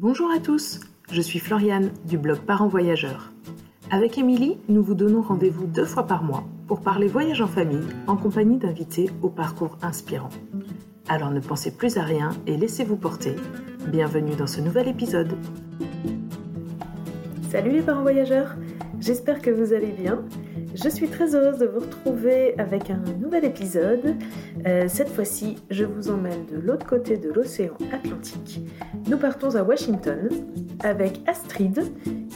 Bonjour à tous, je suis Floriane du blog Parents Voyageurs. Avec Émilie, nous vous donnons rendez-vous deux fois par mois pour parler voyage en famille en compagnie d'invités au parcours inspirant. Alors ne pensez plus à rien et laissez-vous porter. Bienvenue dans ce nouvel épisode. Salut les parents voyageurs, j'espère que vous allez bien. Je suis très heureuse de vous retrouver avec un nouvel épisode. Euh, cette fois-ci, je vous emmène de l'autre côté de l'océan Atlantique. Nous partons à Washington avec Astrid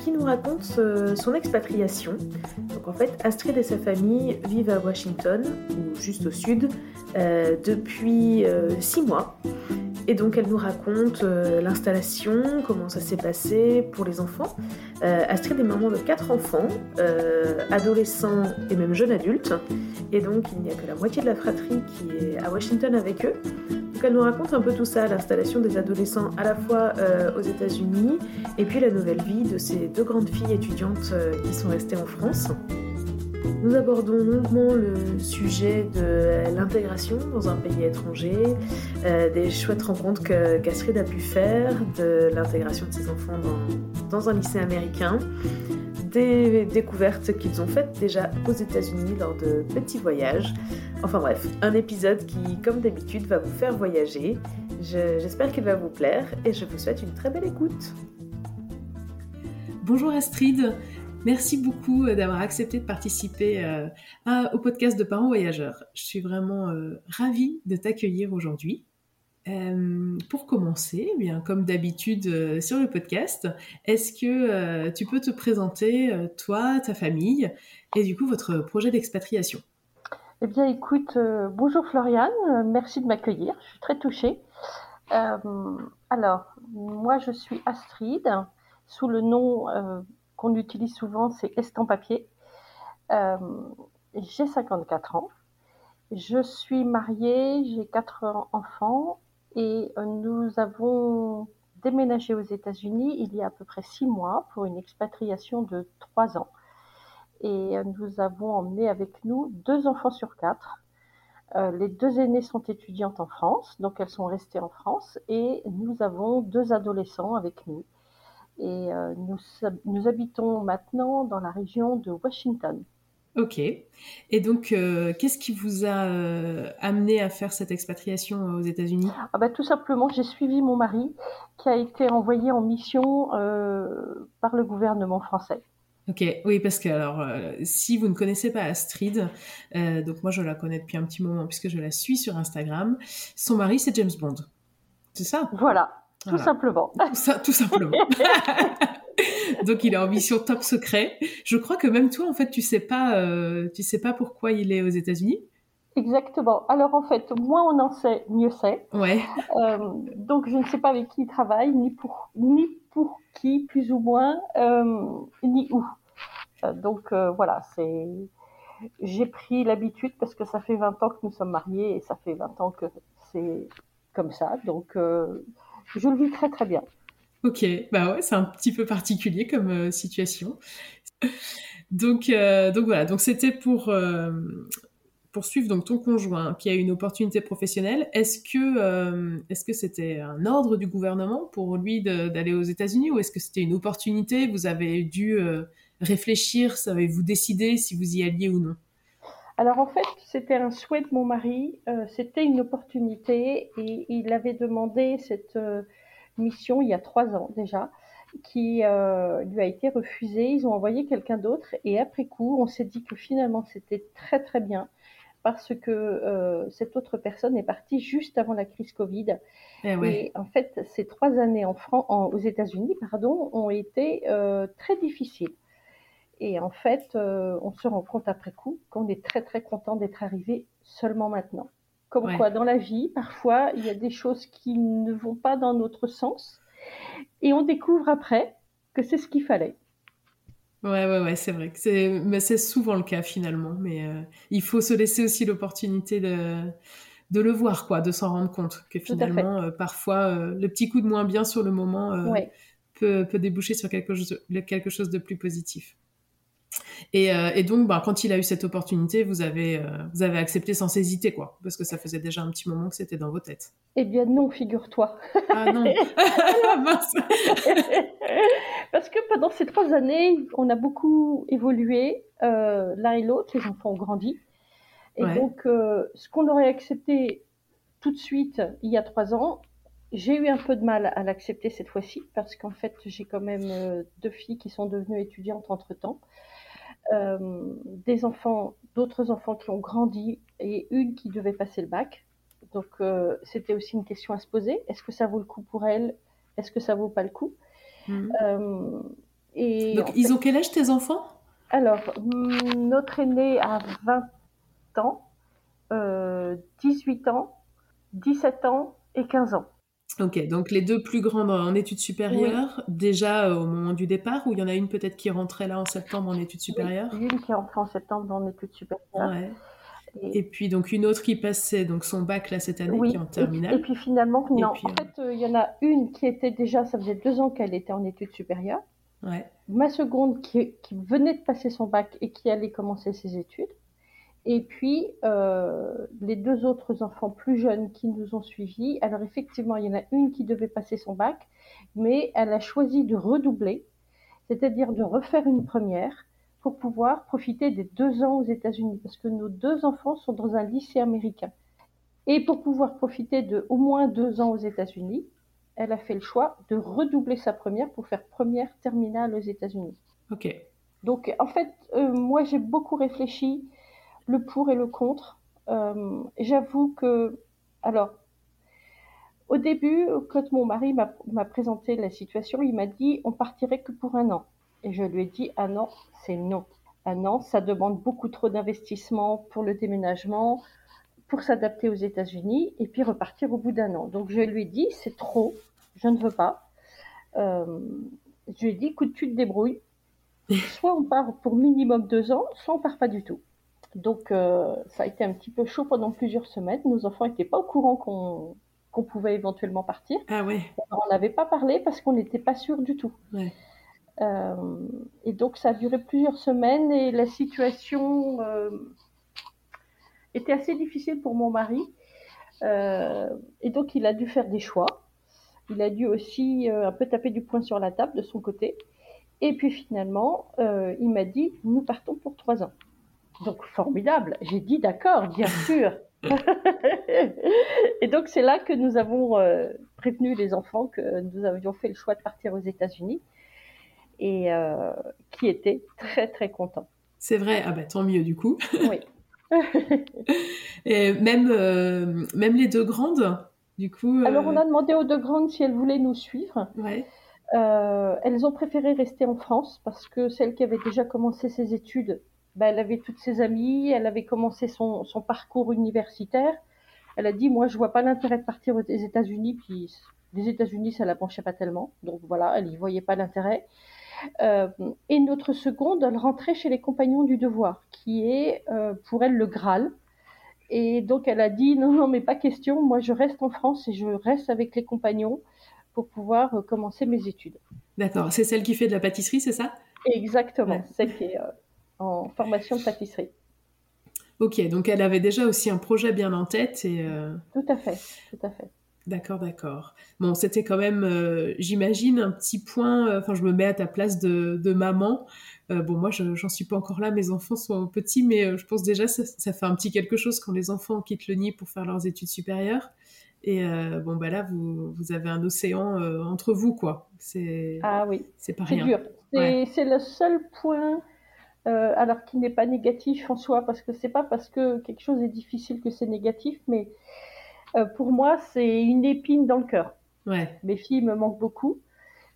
qui nous raconte son expatriation. Donc en fait, Astrid et sa famille vivent à Washington, ou juste au sud, euh, depuis euh, six mois. Et donc elle nous raconte euh, l'installation, comment ça s'est passé pour les enfants. Euh, Astrid est maman de quatre enfants, euh, adolescents et même jeunes adultes. Et donc il n'y a que la moitié de la fratrie qui est à Washington avec eux. Donc elle nous raconte un peu tout ça, l'installation des adolescents à la fois aux États-Unis et puis la nouvelle vie de ces deux grandes filles étudiantes qui sont restées en France. Nous abordons longuement le sujet de l'intégration dans un pays étranger, euh, des chouettes rencontres que a pu faire, de l'intégration de ses enfants dans, un lycée américain, des découvertes qu'ils ont faites déjà aux États-Unis lors de petits voyages. Enfin bref, un épisode qui, comme d'habitude, va vous faire voyager. J'espère qu'il va vous plaire et je vous souhaite une très belle écoute. Bonjour Astrid, Merci beaucoup euh, d'avoir accepté de participer euh, au podcast de Parents Voyageurs. Je suis vraiment euh, ravie de t'accueillir aujourd'hui. pour commencer, eh bien comme d'habitude sur le podcast, est-ce que tu peux te présenter toi, ta famille et du coup votre projet d'expatriation? Eh bien écoute, bonjour Floriane, merci de m'accueillir, je suis très touchée. alors, moi je suis Astrid, sous le nom qu'on utilise souvent, c'est Estampapier. Euh, j'ai 54 ans. Je suis mariée, j'ai quatre enfants et nous avons déménagé aux États-Unis il y a à peu près six mois pour une expatriation de trois ans. Et nous avons emmené avec nous deux enfants sur quatre. Euh, les deux aînées sont étudiantes en France, donc elles sont restées en France, et nous avons deux adolescents avec nous et euh, nous, nous, habitons maintenant dans la région de Washington. Ok. Et donc, euh, qu'est-ce qui vous a euh, amené à faire cette expatriation aux États-Unis? Ah bah, Tout simplement, j'ai suivi mon mari qui a été envoyé en mission par le gouvernement français. Ok, oui, parce que alors, si vous ne connaissez pas Astrid, donc moi je la connais depuis un petit moment puisque je la suis sur Instagram, son mari c'est James Bond. C'est ça? Voilà, tout simplement. Ça, tout simplement. Donc il est en mission top secret. Je crois que même toi, en fait, tu sais pas, euh, tu sais pas pourquoi il est aux États-Unis. Exactement. Alors en fait, moins on en sait, mieux c'est. Ouais. Euh, donc je ne sais pas avec qui il travaille, ni pour, ni pour qui, plus ou moins, euh, ni où. donc voilà, c'est. J'ai pris l'habitude parce que ça fait 20 ans que nous sommes mariés et ça fait 20 ans que c'est comme ça. Donc je le vis très très bien. Ok, bah ouais, c'est un petit peu particulier comme euh, situation. donc, euh, donc voilà, donc c'était pour euh, poursuivre donc ton conjoint qui a une opportunité professionnelle. Est-ce que est-ce que c'était un ordre du gouvernement pour lui d'aller aux États-Unis ou est-ce que c'était une opportunité? Vous avez dû réfléchir, savez-vous décider si vous y alliez ou non? Alors en fait, c'était un souhait de mon mari, euh, c'était une opportunité et il avait demandé cette euh, mission il y a trois ans déjà, qui euh, lui a été refusée. Ils ont envoyé quelqu'un d'autre et après coup, on s'est dit que finalement c'était très très bien parce que cette autre personne est partie juste avant la crise Covid. Eh et en fait, ces trois années en aux États-Unis, pardon, ont été très difficiles. Et en fait, euh, on se rend compte après coup qu'on est très très content d'être arrivé seulement maintenant. Comme quoi, dans la vie, parfois, il y a des choses qui ne vont pas dans notre sens. Et on découvre après que c'est ce qu'il fallait. Ouais, ouais, ouais, c'est vrai. C'est, mais c'est souvent le cas finalement. Mais euh, il faut se laisser aussi l'opportunité de, de le voir, quoi, de s'en rendre compte que finalement, euh, parfois, le petit coup de moins bien sur le moment peut, peut, déboucher sur quelque chose, quelque chose de plus positif. Et, donc, bah, quand il a eu cette opportunité, vous avez, vous avez accepté sans hésiter, quoi, parce que ça faisait déjà un petit moment que c'était dans vos têtes. Eh bien non, figure-toi. Ah non. Mince. parce que pendant ces trois années, on a beaucoup évolué l'un et l'autre. Les enfants ont grandi. Et donc, ce qu'on aurait accepté tout de suite il y a trois ans. J'ai eu un peu de mal à l'accepter cette fois-ci parce qu'en fait, j'ai quand même euh, deux filles qui sont devenues étudiantes entre-temps. Euh, des enfants, d'autres enfants qui ont grandi et une qui devait passer le bac. Donc, euh, c'était aussi une question à se poser. Est-ce que ça vaut le coup pour elle? Est-ce que ça vaut pas le coup? Mmh. et Donc, ils ont quel âge tes enfants? Alors, notre aîné a 20 ans, 18 ans 17 ans et 15 ans. Ok, donc les deux plus grandes en études supérieures, déjà euh, au moment du départ, ou il y en a une peut-être qui rentrait là en septembre en études supérieures? oui, Une qui est en septembre en études supérieures. Et... puis donc une autre qui passait donc son bac là cette année, qui est en terminale. Et, puis finalement, non. en fait, euh, il y en a une qui était déjà, ça faisait deux ans qu'elle était en études supérieures. Ouais. Ma seconde qui, qui venait de passer son bac et qui allait commencer ses études. Et puis, euh, les deux autres enfants plus jeunes qui nous ont suivis, alors effectivement, il y en a une qui devait passer son bac, mais elle a choisi de redoubler, c'est-à-dire de refaire une première pour pouvoir profiter des deux ans aux États-Unis, parce que nos deux enfants sont dans un lycée américain. Et pour pouvoir profiter de au moins deux ans aux États-Unis, elle a fait le choix de redoubler sa première pour faire première terminale aux États-Unis. Ok. Donc, en fait, euh, moi, j'ai beaucoup réfléchi le pour et le contre. Euh, j'avoue que, alors, au début, quand mon mari m'a présenté la situation, il m'a dit on partirait que pour un an. Et je lui ai dit un an, c'est non. Un an, ça demande beaucoup trop d'investissement pour le déménagement, pour s'adapter aux États-Unis et puis repartir au bout d'un an. Donc je lui ai dit c'est trop, je ne veux pas. Euh, je lui ai dit écoute, tu te débrouilles. Soit on part pour minimum deux ans, soit on part pas du tout. Donc, euh, ça a été un petit peu chaud pendant plusieurs semaines. Nos enfants n'étaient pas au courant qu'on pouvait éventuellement partir. Ah ouais. on n'avait pas parlé parce qu'on n'était pas sûr du tout. Euh, et donc, ça a duré plusieurs semaines et la situation euh, était assez difficile pour mon mari. et donc, il a dû faire des choix. Il a dû aussi un peu taper du poing sur la table de son côté. Et puis finalement, il m'a dit, nous partons pour trois ans. Donc formidable. J'ai dit d'accord, bien sûr. et donc c'est là que nous avons euh, prévenu les enfants que nous avions fait le choix de partir aux États-Unis et euh, qui étaient très très contents. C'est vrai, ah bah tant mieux du coup. Oui. et même, euh, même les deux grandes, du coup. Alors on a demandé aux deux grandes si elles voulaient nous suivre. Ouais. elles ont préféré rester en France parce que celle qui avait déjà commencé ses études bah, elle avait toutes ses amies, elle avait commencé son, son, parcours universitaire. Elle a dit, moi, je vois pas l'intérêt de partir aux États-Unis, puis les États-Unis, ça la penchait pas tellement. Donc voilà, elle y voyait pas l'intérêt. Euh, et notre seconde, elle rentrait chez les compagnons du devoir, qui est euh, pour elle le Graal. Et donc elle a dit, non, non, mais pas question, moi je reste en France et je reste avec les compagnons pour pouvoir euh, commencer mes études. D'accord, c'est celle qui fait de la pâtisserie, c'est ça? Exactement, celle qui est en formation de pâtisserie. Ok, donc elle avait déjà aussi un projet bien en tête et. Euh, tout à fait, tout à fait. D'accord, d'accord. Bon, c'était quand même, euh, j'imagine, un petit point. Euh, enfin, je me mets à ta place de, maman. bon, moi, je j'en suis pas encore là. Mes enfants sont petits, mais je pense déjà ça, ça fait un petit quelque chose quand les enfants quittent le nid pour faire leurs études supérieures. Et bon, bah là, vous, vous avez un océan entre vous, quoi. C'est. Ah oui. C'est pas rien. C'est dur. C'est le seul point euh, alors qu'il n'est pas négatif en soi, parce que c'est pas parce que quelque chose est difficile que c'est négatif, mais euh, pour moi, c'est une épine dans le cœur. Ouais. Mes filles me manquent beaucoup.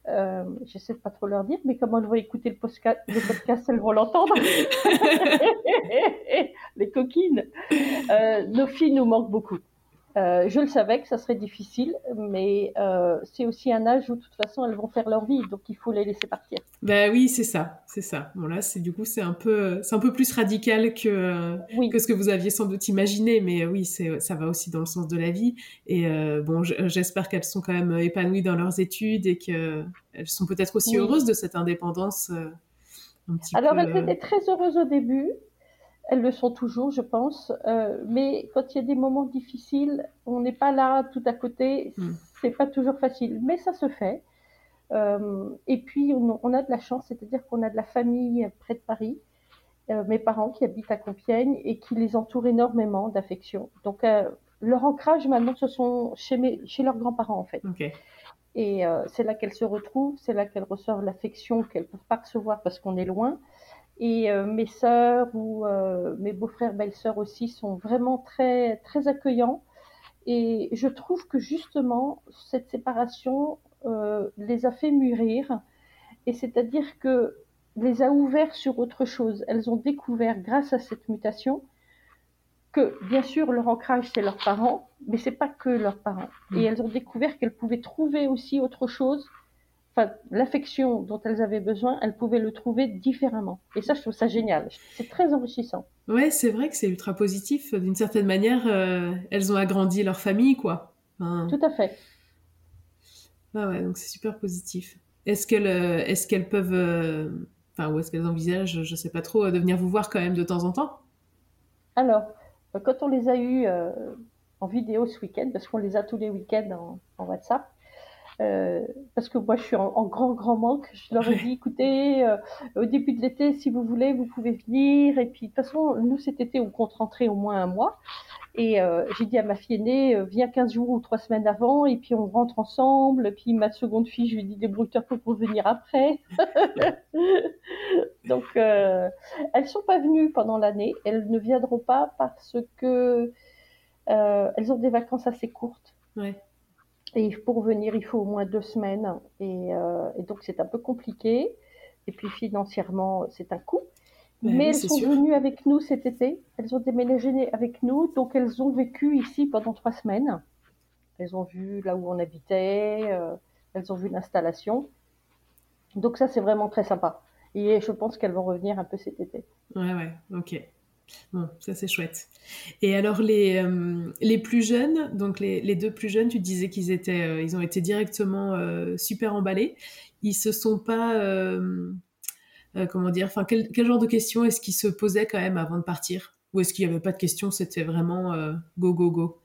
Euh, J'essaie de pas trop leur dire, mais comme elles vont écouter le, podcast, le podcast elles vont l'entendre. Les coquines. Euh, nos filles nous manquent beaucoup. Euh, je le savais que ça serait difficile, mais euh, c'est aussi un âge où de toute façon elles vont faire leur vie, donc il faut les laisser partir. Ben oui, c'est ça, c'est ça. Bon là, c'est du coup c'est un peu, c'est un peu plus radical que que ce que vous aviez sans doute imaginé, mais oui, c'est ça va aussi dans le sens de la vie. Et euh, bon, j'espère qu'elles sont quand même épanouies dans leurs études et que elles sont peut-être aussi heureuses de cette indépendance Alors, elles étaient très heureuses au début. Elles le sont toujours, je pense. Euh, mais quand il y a des moments difficiles, on n'est pas là tout à côté. Ce hmm. C'est pas toujours facile, mais ça se fait. Euh, et puis, on, a de la chance, c'est-à-dire qu'on a de la famille près de Paris. Euh, mes parents qui habitent à Compiègne et qui les entourent énormément d'affection. Donc, leur ancrage maintenant, ce sont chez, chez leurs grands-parents en fait. Et c'est là qu'elles se retrouvent, c'est là qu'elles reçoivent l'affection qu'elles ne peuvent pas recevoir parce qu'on est loin. Et euh, mes sœurs ou euh, mes beaux-frères, belles-sœurs aussi sont vraiment très, très accueillants. Et je trouve que justement, cette séparation euh, les a fait mûrir. Et c'est-à-dire que les a ouverts sur autre chose. Elles ont découvert, grâce à cette mutation, que bien sûr leur ancrage c'est leurs parents, mais c'est pas que leurs parents. Et mm. elles ont découvert qu'elles pouvaient trouver aussi autre chose l'affection dont elles avaient besoin, elles pouvaient le trouver différemment. Et ça, je trouve ça génial. C'est très enrichissant. Ouais, c'est vrai que c'est ultra positif. D'une certaine manière, euh, elles ont agrandi leur famille, quoi. Tout à fait. Ah ouais, donc c'est super positif. Est-ce qu'elles, euh, qu'elles peuvent, euh, enfin, ou est-ce qu'elles envisagent, je sais pas trop, de venir vous voir quand même de temps en temps? Alors, quand on les a eues en vidéo ce week-end, parce qu'on les a tous les week-ends en WhatsApp, euh, parce que moi je suis en, grand grand manque. Je leur ai dit écoutez, euh, au début de l'été, si vous voulez, vous pouvez venir. Et puis de toute façon, nous cet été, on compte rentrer au moins un mois. Et euh, j'ai dit à ma fille aînée, viens 15 jours ou 3 semaines avant, et puis on rentre ensemble. Puis ma seconde fille, je lui ai dit débrouille-toi pour venir après. Donc elles sont pas venues pendant l'année. Elles ne viendront pas parce que elles ont des vacances assez courtes. Ouais. Et pour venir, il faut au moins deux semaines. Euh, et, donc, c'est un peu compliqué. Et puis, financièrement, c'est un coût. Mais elles sont venues avec nous cet été. Elles ont déménagé avec nous. Donc, elles ont vécu ici pendant trois semaines. Elles ont vu là où on habitait. Euh, elles ont vu l'installation. Donc, ça, c'est vraiment très sympa. Et je pense qu'elles vont revenir un peu cet été. Ouais, ouais, ok. Bon, ça c'est chouette. Et alors les, euh, les plus jeunes, donc les, les, deux plus jeunes, tu disais qu'ils étaient, euh, ils ont été directement euh, super emballés. Ils se sont pas, comment dire, enfin quel, quel, genre de questions est-ce qu'ils se posaient quand même avant de partir? Ou est-ce qu'il n'y avait pas de questions C'était vraiment go go go?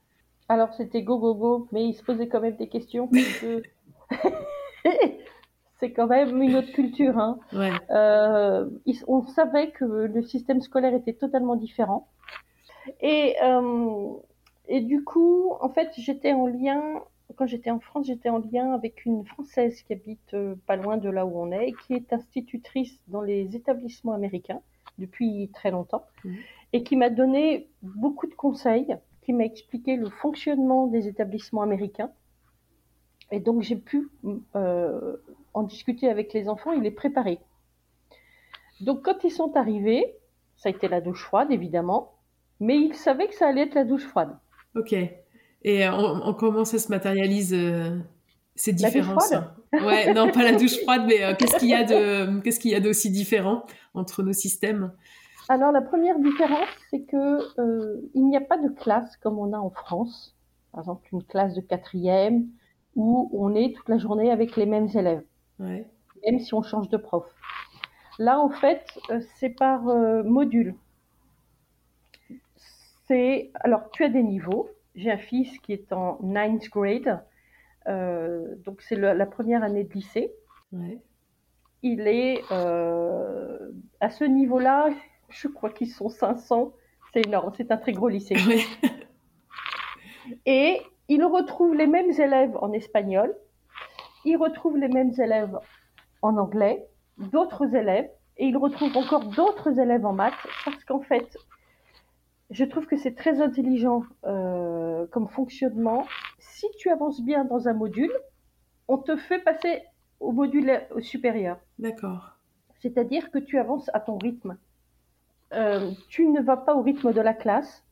Alors c'était go go go, mais ils se posaient quand même des questions c'est quand même une autre culture. Hein. Euh, on savait que le système scolaire était totalement différent. Et, euh, et du coup, en fait, j'étais en lien, quand j'étais en France, j'étais en lien avec une Française qui habite euh, pas loin de là où on est, et qui est institutrice dans les établissements américains depuis très longtemps, mmh. et qui m'a donné beaucoup de conseils, qui m'a expliqué le fonctionnement des établissements américains. Et donc j'ai pu en discuter avec les enfants, il est préparé. Donc quand ils sont arrivés, ça a été la douche froide évidemment, mais ils savaient que ça allait être la douche froide. Ok. Et on, comment ça se matérialise euh, ces différences Ouais, non, pas la douche froide, mais euh, qu'est-ce qu'il y a de qu'est-ce qu'il y a d'aussi différent entre nos systèmes? Alors la première différence, c'est que euh, il n'y a pas de classe comme on a en France. Par exemple, une classe de quatrième où on est toute la journée avec les mêmes élèves même si on change de prof. Là, en fait, euh, c'est par euh, module. C'est alors tu as des niveaux. J'ai un fils qui est en ninth grade, euh, donc c'est la première année de lycée. Il est à ce niveau-là, je crois qu'ils sont 500. C'est énorme, c'est un très gros lycée. Et il retrouve les mêmes élèves en espagnol, il retrouve les mêmes élèves en anglais, d'autres élèves, et il retrouve encore d'autres élèves en maths, parce qu'en fait, je trouve que c'est très intelligent euh, comme fonctionnement. Si tu avances bien dans un module, on te fait passer au module supérieur. D'accord. C'est-à-dire que tu avances à ton rythme. Euh, tu ne vas pas au rythme de la classe,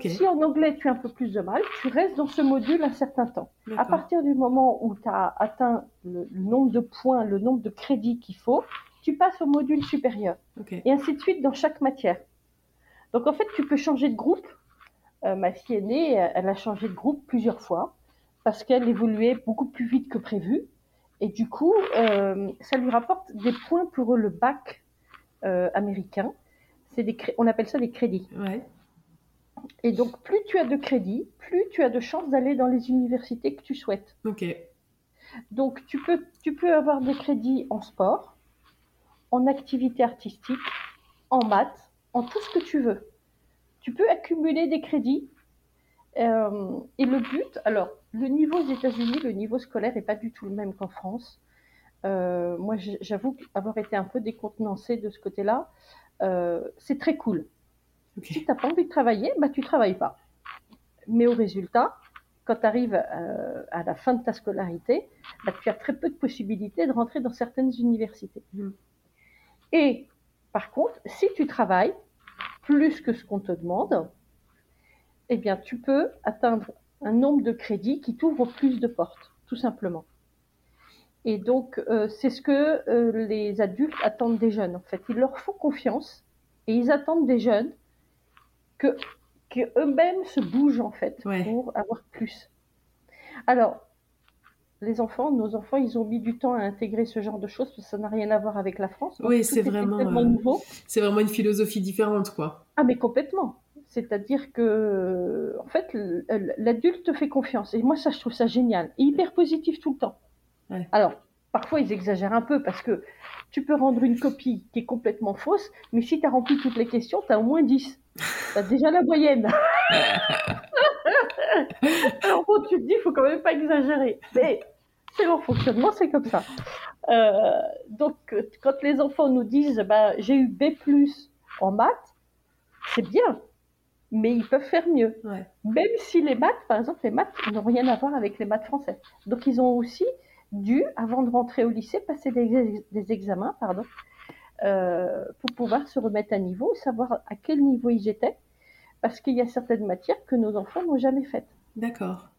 si en anglais tu as un peu plus de mal, tu restes dans ce module un certain temps. À partir du moment où tu as atteint le, nombre de points, le nombre de crédits qu'il faut, tu passes au module supérieur. Et ainsi de suite dans chaque matière. Donc en fait, tu peux changer de groupe. Euh, ma fille aînée, elle a changé de groupe plusieurs fois parce qu'elle évoluait beaucoup plus vite que prévu. Et du coup, euh, ça lui rapporte des points pour le bac américains. Des on appelle ça des crédits. Ouais. Et donc, plus tu as de crédits, plus tu as de chances d'aller dans les universités que tu souhaites. Ok. Donc, tu peux, tu peux avoir des crédits en sport, en activité artistique, en maths, en tout ce que tu veux. Tu peux accumuler des crédits. Euh, et le but, alors, le niveau aux États-Unis, le niveau scolaire n'est pas du tout le même qu'en France. Euh, moi, j'avoue avoir été un peu décontenancée de ce côté-là. Euh, c'est très cool. Si tu n'as pas envie de travailler, bah, tu ne travailles pas. Mais au résultat, quand tu arrives euh, à la fin de ta scolarité, bah, tu as très peu de possibilités de rentrer dans certaines universités. Mm. Et par contre, si tu travailles plus que ce qu'on te demande, eh bien, tu peux atteindre un nombre de crédits qui t'ouvre plus de portes, tout simplement. Et donc, euh, c'est ce que euh, les adultes attendent des jeunes, en fait. Ils leur font confiance et ils attendent des jeunes que, eux-mêmes se bougent en fait pour avoir plus. Alors, les enfants, nos enfants, ils ont mis du temps à intégrer ce genre de choses parce que ça n'a rien à voir avec la France. oui, c'est vraiment euh, nouveau. C'est vraiment une philosophie différente, quoi. Ah, mais complètement. C'est-à-dire que, en fait, l'adulte te fait confiance. Et moi, ça, je trouve ça génial. Et hyper positif tout le temps. Alors, parfois, ils exagèrent un peu parce que tu peux rendre une copie qui est complètement fausse, mais si tu as rempli toutes les questions, tu as au moins 10. Tu as déjà la moyenne. Alors bon, tu te dis, il faut quand même pas exagérer. Mais c'est leur fonctionnement, c'est comme ça. Euh, donc, quand les enfants nous disent, bah, j'ai eu B+, en maths, c'est bien, mais ils peuvent faire mieux. Même si les maths, par exemple, les maths n'ont rien à voir avec les maths français. Donc, ils ont aussi dû, avant de rentrer au lycée, passer des, examens pardon, euh, pour pouvoir se remettre à niveau, savoir à quel niveau ils étaient, parce qu'il y a certaines matières que nos enfants n'ont jamais faites. D'accord.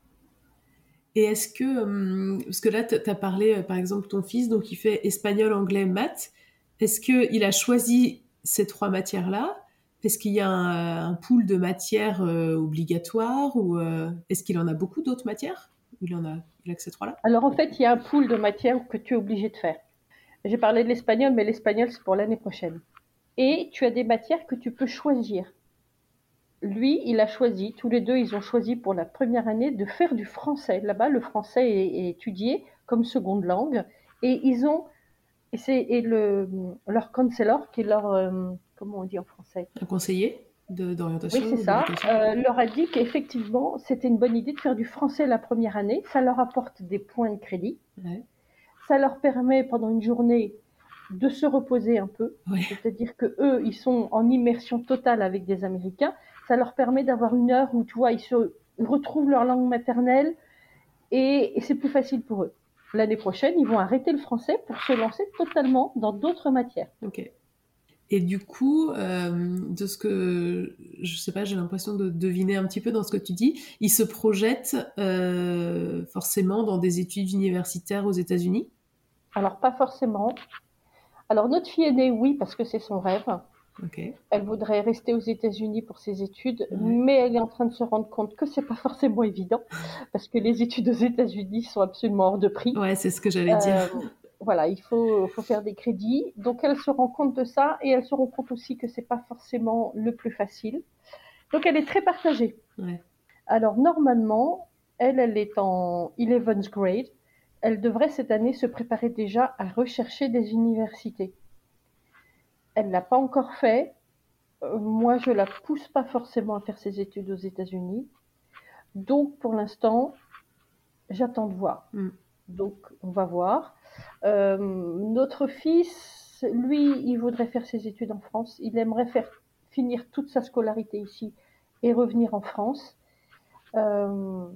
Et est-ce que, hum, parce que là, tu as parlé, euh, par exemple, ton fils, donc il fait espagnol, anglais, maths, est-ce qu'il a choisi ces trois matières-là? Est-ce qu'il y a un, pool de matières euh, obligatoires ou est-ce qu'il en a beaucoup d'autres matières? Il en a, il a que ces trois-là? Alors en fait, il y a un pool de matières que tu es obligé de faire. J'ai parlé de l'espagnol, mais l'espagnol, c'est pour l'année prochaine. Et tu as des matières que tu peux choisir. Lui, il a choisi, tous les deux, ils ont choisi pour la première année de faire du français. Là-bas, le français est, étudié comme seconde langue. Et ils ont, et c'est le, leur counselor, qui est leur, euh, comment on dit en français? Un conseiller? D'orientation. Oui, c'est ça. Euh, leur a dit qu'effectivement, c'était une bonne idée de faire du français la première année. Ça leur apporte des points de crédit. Ça leur permet pendant une journée de se reposer un peu. C'est-à-dire que eux, ils sont en immersion totale avec des Américains. Ça leur permet d'avoir une heure où, tu vois, ils se retrouvent leur langue maternelle et, et c'est plus facile pour eux. L'année prochaine, ils vont arrêter le français pour se lancer totalement dans d'autres matières. Ok. Et du coup, euh, de ce que je sais pas, j'ai l'impression de deviner un petit peu dans ce que tu dis, il se projette euh, forcément dans des études universitaires aux États-Unis? Alors pas forcément. Alors notre fille aînée, oui, parce que c'est son rêve. Elle voudrait rester aux États-Unis pour ses études, mais elle est en train de se rendre compte que c'est pas forcément évident parce que les études aux États-Unis sont absolument hors de prix. Ouais, c'est ce que j'allais dire. Voilà, il faut, faire des crédits. Donc elle se rend compte de ça et elle se rend compte aussi que c'est pas forcément le plus facile. Donc elle est très partagée. Alors normalement, elle, elle est en 11th grade. Elle devrait cette année se préparer déjà à rechercher des universités. Elle l'a pas encore fait. Euh, moi, je la pousse pas forcément à faire ses études aux États-Unis. Donc pour l'instant, j'attends de voir. Mm. Donc on va voir. Euh, notre fils, lui, il voudrait faire ses études en France. Il aimerait faire finir toute sa scolarité ici et revenir en France. Euh,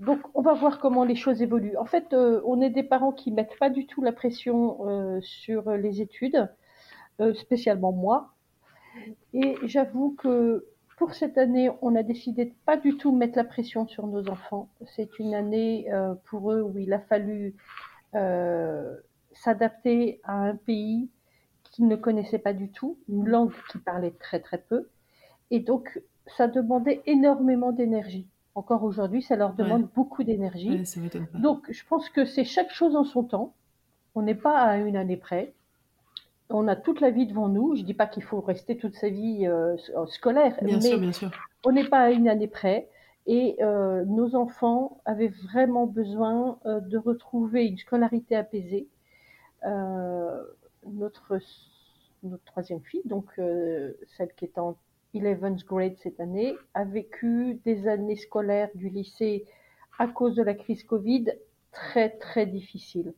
donc, on va voir comment les choses évoluent. En fait, euh, on est des parents qui mettent pas du tout la pression sur les études, spécialement moi. Et j'avoue que pour cette année, on a décidé de pas du tout mettre la pression sur nos enfants. C'est une année pour eux où il a fallu euh, s'adapter à un pays qu'ils ne connaissaient pas du tout, une langue qu'ils parlaient très très peu. Et donc, ça demandait énormément d'énergie. Encore aujourd'hui, ça leur demande beaucoup d'énergie. donc, je pense que c'est chaque chose en son temps. On n'est pas à une année près. On a toute la vie devant nous. Je dis pas qu'il faut rester toute sa vie scolaire, bien mais sûr, bien sûr. on n'est pas à une année près. Et nos enfants avaient vraiment besoin de retrouver une scolarité apaisée. notre notre troisième fille, donc celle qui est en 11th grade cette année, a vécu des années scolaires du lycée à cause de la crise Covid très très difficiles.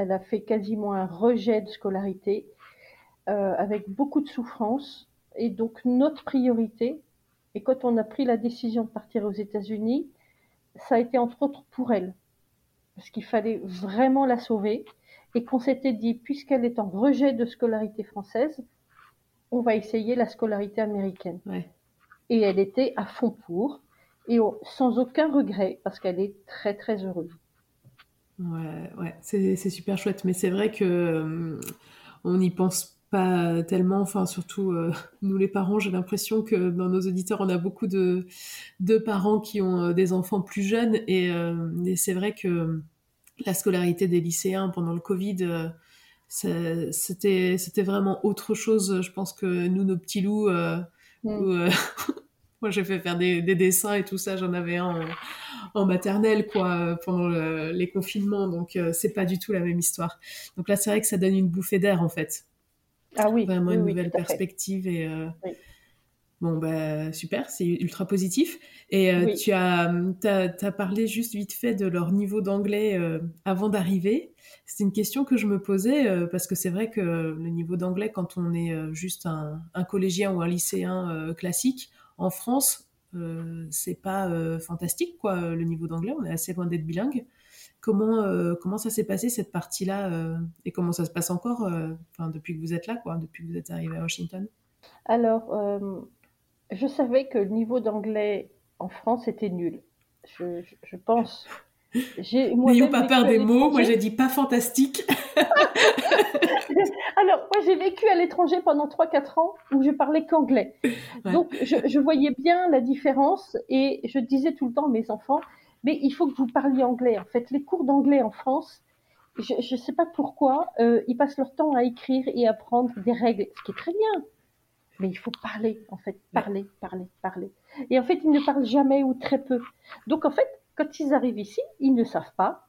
Elle a fait quasiment un rejet de scolarité euh, avec beaucoup de souffrance. Et donc notre priorité, et quand on a pris la décision de partir aux États-Unis, ça a été entre autres pour elle, parce qu'il fallait vraiment la sauver, et qu'on s'était dit, puisqu'elle est en rejet de scolarité française, on va essayer la scolarité américaine. Et elle était à fond pour, et sans aucun regret, parce qu'elle est très très heureuse. Ouais, ouais, c'est super chouette, mais c'est vrai que euh, on n'y pense pas tellement, enfin surtout euh, nous les parents, j'ai l'impression que dans nos auditeurs, on a beaucoup de, de parents qui ont euh, des enfants plus jeunes, et, et c'est vrai que la scolarité des lycéens pendant le Covid c'était c'était vraiment autre chose. Je pense que nous nos petits loups mm. euh, moi j'ai fait faire des, des, dessins et tout ça j'en avais un en, maternelle quoi pendant les confinements donc euh, c'est pas du tout la même histoire donc là c'est vrai que ça donne une bouffée d'air en fait ah oui vraiment une nouvelle perspective et oui. Bon, bah, super, c'est ultra positif. Et euh, tu as, as, parlé juste vite fait de leur niveau d'anglais euh, avant d'arriver. C'est une question que je me posais euh, parce que c'est vrai que le niveau d'anglais, quand on est juste un, un, collégien ou un lycéen classique, en France, c'est pas fantastique, quoi, le niveau d'anglais. On est assez loin d'être bilingue. Comment, comment ça s'est passé cette partie-là et comment ça se passe encore depuis que vous êtes là, quoi, depuis que vous êtes arrivé à Washington? Alors, je savais que le niveau d'anglais en France était nul. Je, je, pense. N'ayons pas peur des mots. Moi, j'ai dit pas fantastique. Alors, moi, j'ai vécu à l'étranger pendant 3-4 ans où je parlais qu'anglais. Donc, je, je, voyais bien la différence et je disais tout le temps à mes enfants, mais il faut que vous parliez anglais. En fait, les cours d'anglais en France, je ne sais pas pourquoi, euh, ils passent leur temps à écrire et à apprendre des règles, ce qui est très bien mais il faut parler, en fait, parler, parler, parler. Et en fait, ils ne parlent jamais ou très peu. Donc, en fait, quand ils arrivent ici, ils ne savent pas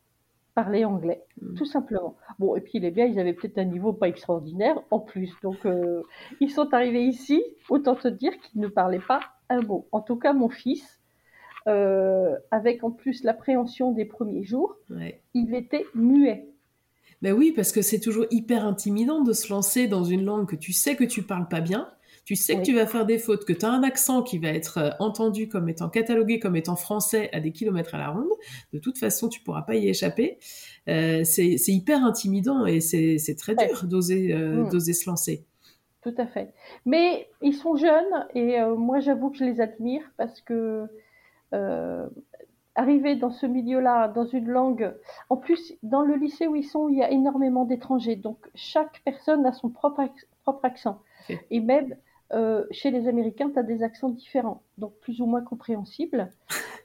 parler anglais, mm. tout simplement. Bon, et puis les bien, ils avaient peut-être un niveau pas extraordinaire en plus. Donc, euh, ils sont arrivés ici, autant te dire qu'ils ne parlaient pas un mot. En tout cas, mon fils, euh, avec en plus l'appréhension des premiers jours, il était muet. Ben oui, parce que c'est toujours hyper intimidant de se lancer dans une langue que tu sais que tu parles pas bien tu sais que tu vas faire des fautes, que tu as un accent qui va être euh, entendu comme étant catalogué comme étant français à des kilomètres à la ronde. De toute façon, tu pourras pas y échapper. Euh, c'est hyper intimidant et c'est très dur d'oser euh, mm. d'oser se lancer. Tout à fait. Mais ils sont jeunes et moi j'avoue que je les admire parce que arriver dans ce milieu-là, dans une langue, en plus dans le lycée où ils sont, il y a énormément d'étrangers, donc chaque personne a son propre, propre accent. Et même euh, chez les Américains, tu as des accents différents, donc plus ou moins compréhensibles.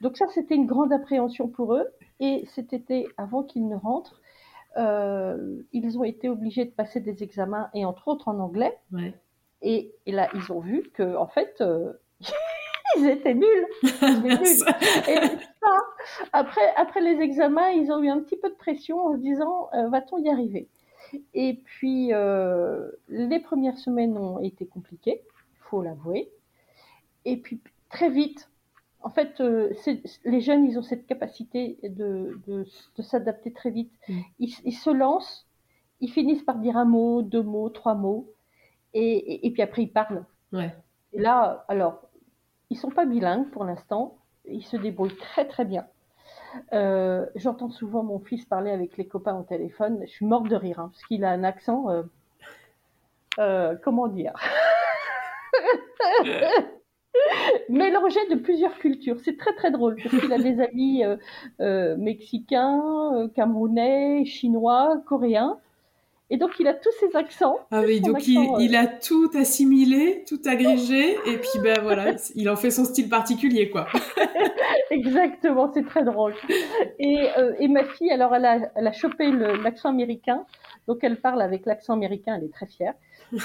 Donc ça, c'était une grande appréhension pour eux. Et cet été, avant qu'ils ne rentrent, euh, ils ont été obligés de passer des examens, et entre autres en anglais. Et, là, ils ont vu que, en fait, euh, ils étaient nuls. Et ça, après, après les examens, ils ont eu un petit peu de pression en se disant, va-t-on y arriver? Et puis, les premières semaines ont été compliquées faut l'avouer. Et puis très vite, en fait, euh, les jeunes, ils ont cette capacité de, de, s'adapter très vite. Mm. Ils, se lancent, ils finissent par dire un mot, deux mots, trois mots, et, et, puis après ils parlent. Ouais. Et là, alors, ils sont pas bilingues pour l'instant, ils se débrouillent très très bien. Euh, j'entends souvent mon fils parler avec les copains au téléphone. Je suis morte de rire hein, parce qu'il a un accent. Euh, comment dire? mélangé de plusieurs cultures. C'est très très drôle parce qu'il a des amis euh, euh, mexicains, euh, camerounais, chinois, coréens. Et donc, il a tous ses accents. Ah oui, donc il, a tout assimilé, tout agrégé, et puis ben voilà, il en fait son style particulier, quoi. Exactement, c'est très drôle. Et, et, ma fille, alors, elle a, elle a chopé l'accent américain, donc elle parle avec l'accent américain, elle est très fière.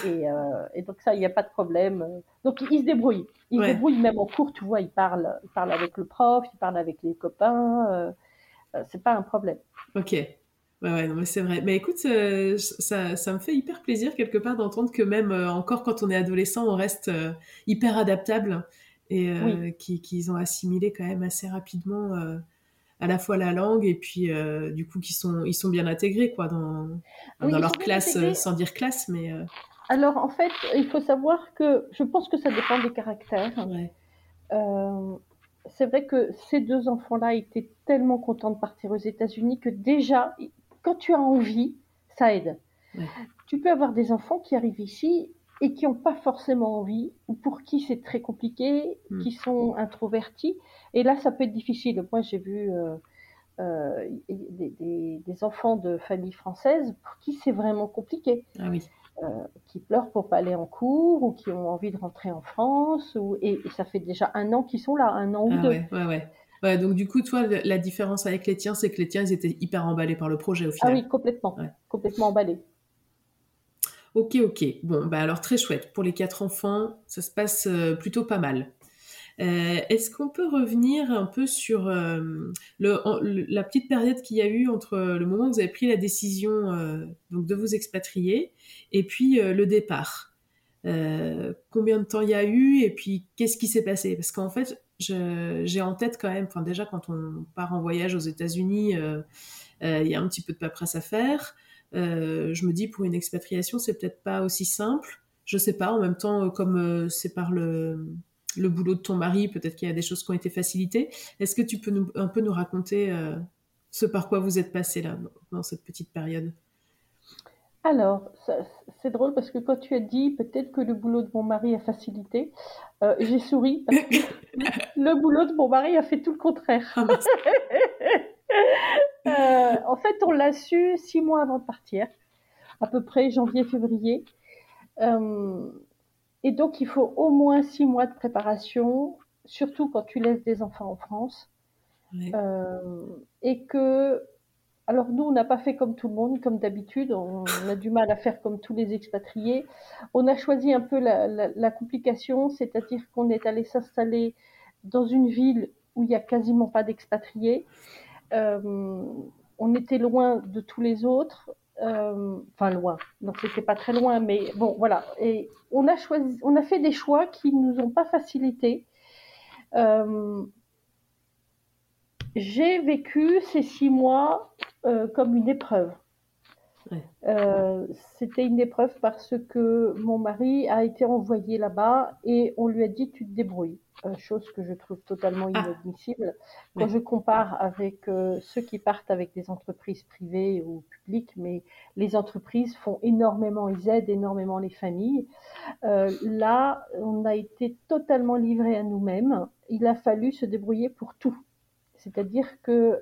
Et, euh, et donc ça, il n'y a pas de problème. Donc il, se débrouille. Il se débrouille même en cours, tu vois, il parle, il parle avec le prof, il parle avec les copains. Euh, euh c'est pas un problème. Ok. Ouais, ouais, non, mais c'est vrai. Mais écoute, euh, ça, ça, me fait hyper plaisir quelque part d'entendre que même encore quand on est adolescent, on reste hyper adaptable et qu'ils ont assimilé quand même assez rapidement à la fois la langue et puis euh, du coup qui sont ils sont bien intégrés quoi dans dans leur classe euh, sans dire classe mais euh. Alors en fait il faut savoir que je pense que ça dépend des caractères c'est vrai que ces deux enfants là étaient tellement contents de partir aux États-Unis que déjà quand tu as envie ça aide tu peux avoir des enfants qui arrivent ici et qui n'ont pas forcément envie, ou pour qui c'est très compliqué, hmm. qui sont introvertis. Et là, ça peut être difficile. Moi, j'ai vu euh, euh, des, des, enfants de familles françaises pour qui c'est vraiment compliqué. Ah oui. Euh, qui pleurent pour pas aller en cours ou qui ont envie de rentrer en France. Ou, et, ça fait déjà un an qu'ils sont là, un an ou ah deux. Ouais, ouais, ouais. Ouais, donc du coup, toi, la différence avec les tiens, c'est que les tiens, ils étaient hyper emballés par le projet au final. Ah oui, complètement. Complètement emballés. Ok, ok. Bon, bah alors très chouette. Pour les quatre enfants, ça se passe euh, plutôt pas mal. Euh, est-ce qu'on peut revenir un peu sur euh, le, la petite période qu'il y a eu entre le moment où vous avez pris la décision donc de vous expatrier et puis le départ? Combien de temps il y a eu et puis qu'est-ce qui s'est passé? Parce qu'en fait, j'ai en tête quand même, enfin déjà quand on part en voyage aux États-Unis, il y a un petit peu de paperasse à faire. Euh, je me dis pour une expatriation, c'est peut-être pas aussi simple. Je sais pas. En même temps, euh, comme euh, c'est par le, le boulot de ton mari, peut-être qu'il y a des choses qui ont été facilitées. Est-ce que tu peux nous, un peu nous raconter ce par quoi vous êtes passé là dans cette petite période? Alors, c'est drôle parce que quand tu as dit peut-être que le boulot de mon mari a facilité, j'ai souri parce que le boulot de mon mari a fait tout le contraire. Ah, euh, en fait, on l'a su six mois avant de partir, à peu près janvier-février. Euh, et donc, il faut au moins six mois de préparation, surtout quand tu laisses des enfants en France. Euh, et que, alors nous, on n'a pas fait comme tout le monde, comme d'habitude, on, a du mal à faire comme tous les expatriés. On a choisi un peu la, la complication, c'est-à-dire qu'on est allé s'installer dans une ville où il n'y a quasiment pas d'expatriés. Euh, on était loin de tous les autres, enfin loin, donc c'était pas très loin, mais bon voilà. Et on a choisi, on a fait des choix qui nous ont pas facilité. Euh, j'ai vécu ces six mois comme une épreuve. C'était une épreuve parce que mon mari a été envoyé là-bas et on lui a dit tu te débrouilles. Euh, chose que je trouve totalement ah. inadmissible. Quand je compare avec euh, ceux qui partent avec des entreprises privées ou publiques, mais les entreprises font énormément, ils aident énormément les familles. Euh, là, on a été totalement livré à nous-mêmes. Il a fallu se débrouiller pour tout. C'est-à-dire que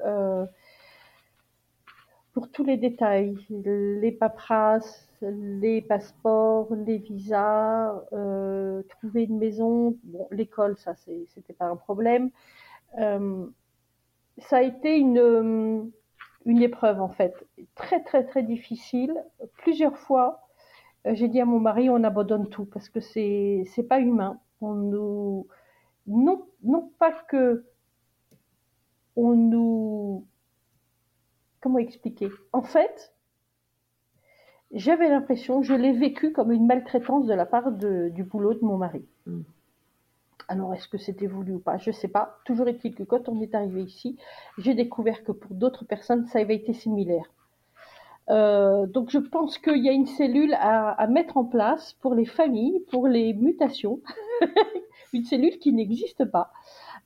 pour tous les détails, les paperasses, les passeports, les visas, euh, trouver une maison, bon, l'école, ça, c'était pas un problème. Euh, ça a été une, une épreuve, en fait, très, très, très difficile. Plusieurs fois, euh, j'ai dit à mon mari, on abandonne tout, parce que c'est, c'est pas humain. On nous, non, non pas que on nous, comment expliquer? En fait, j'avais l'impression, je l'ai vécu comme une maltraitance de la part du boulot de mon mari. Hmm. Alors, est-ce que c'était voulu ou pas? Je ne sais pas. Toujours est-il que quand on est arrivé ici, j'ai découvert que pour d'autres personnes, ça avait été similaire. Euh, donc, je pense qu'il y a une cellule à, mettre en place pour les familles, pour les mutations, une cellule qui n'existe pas,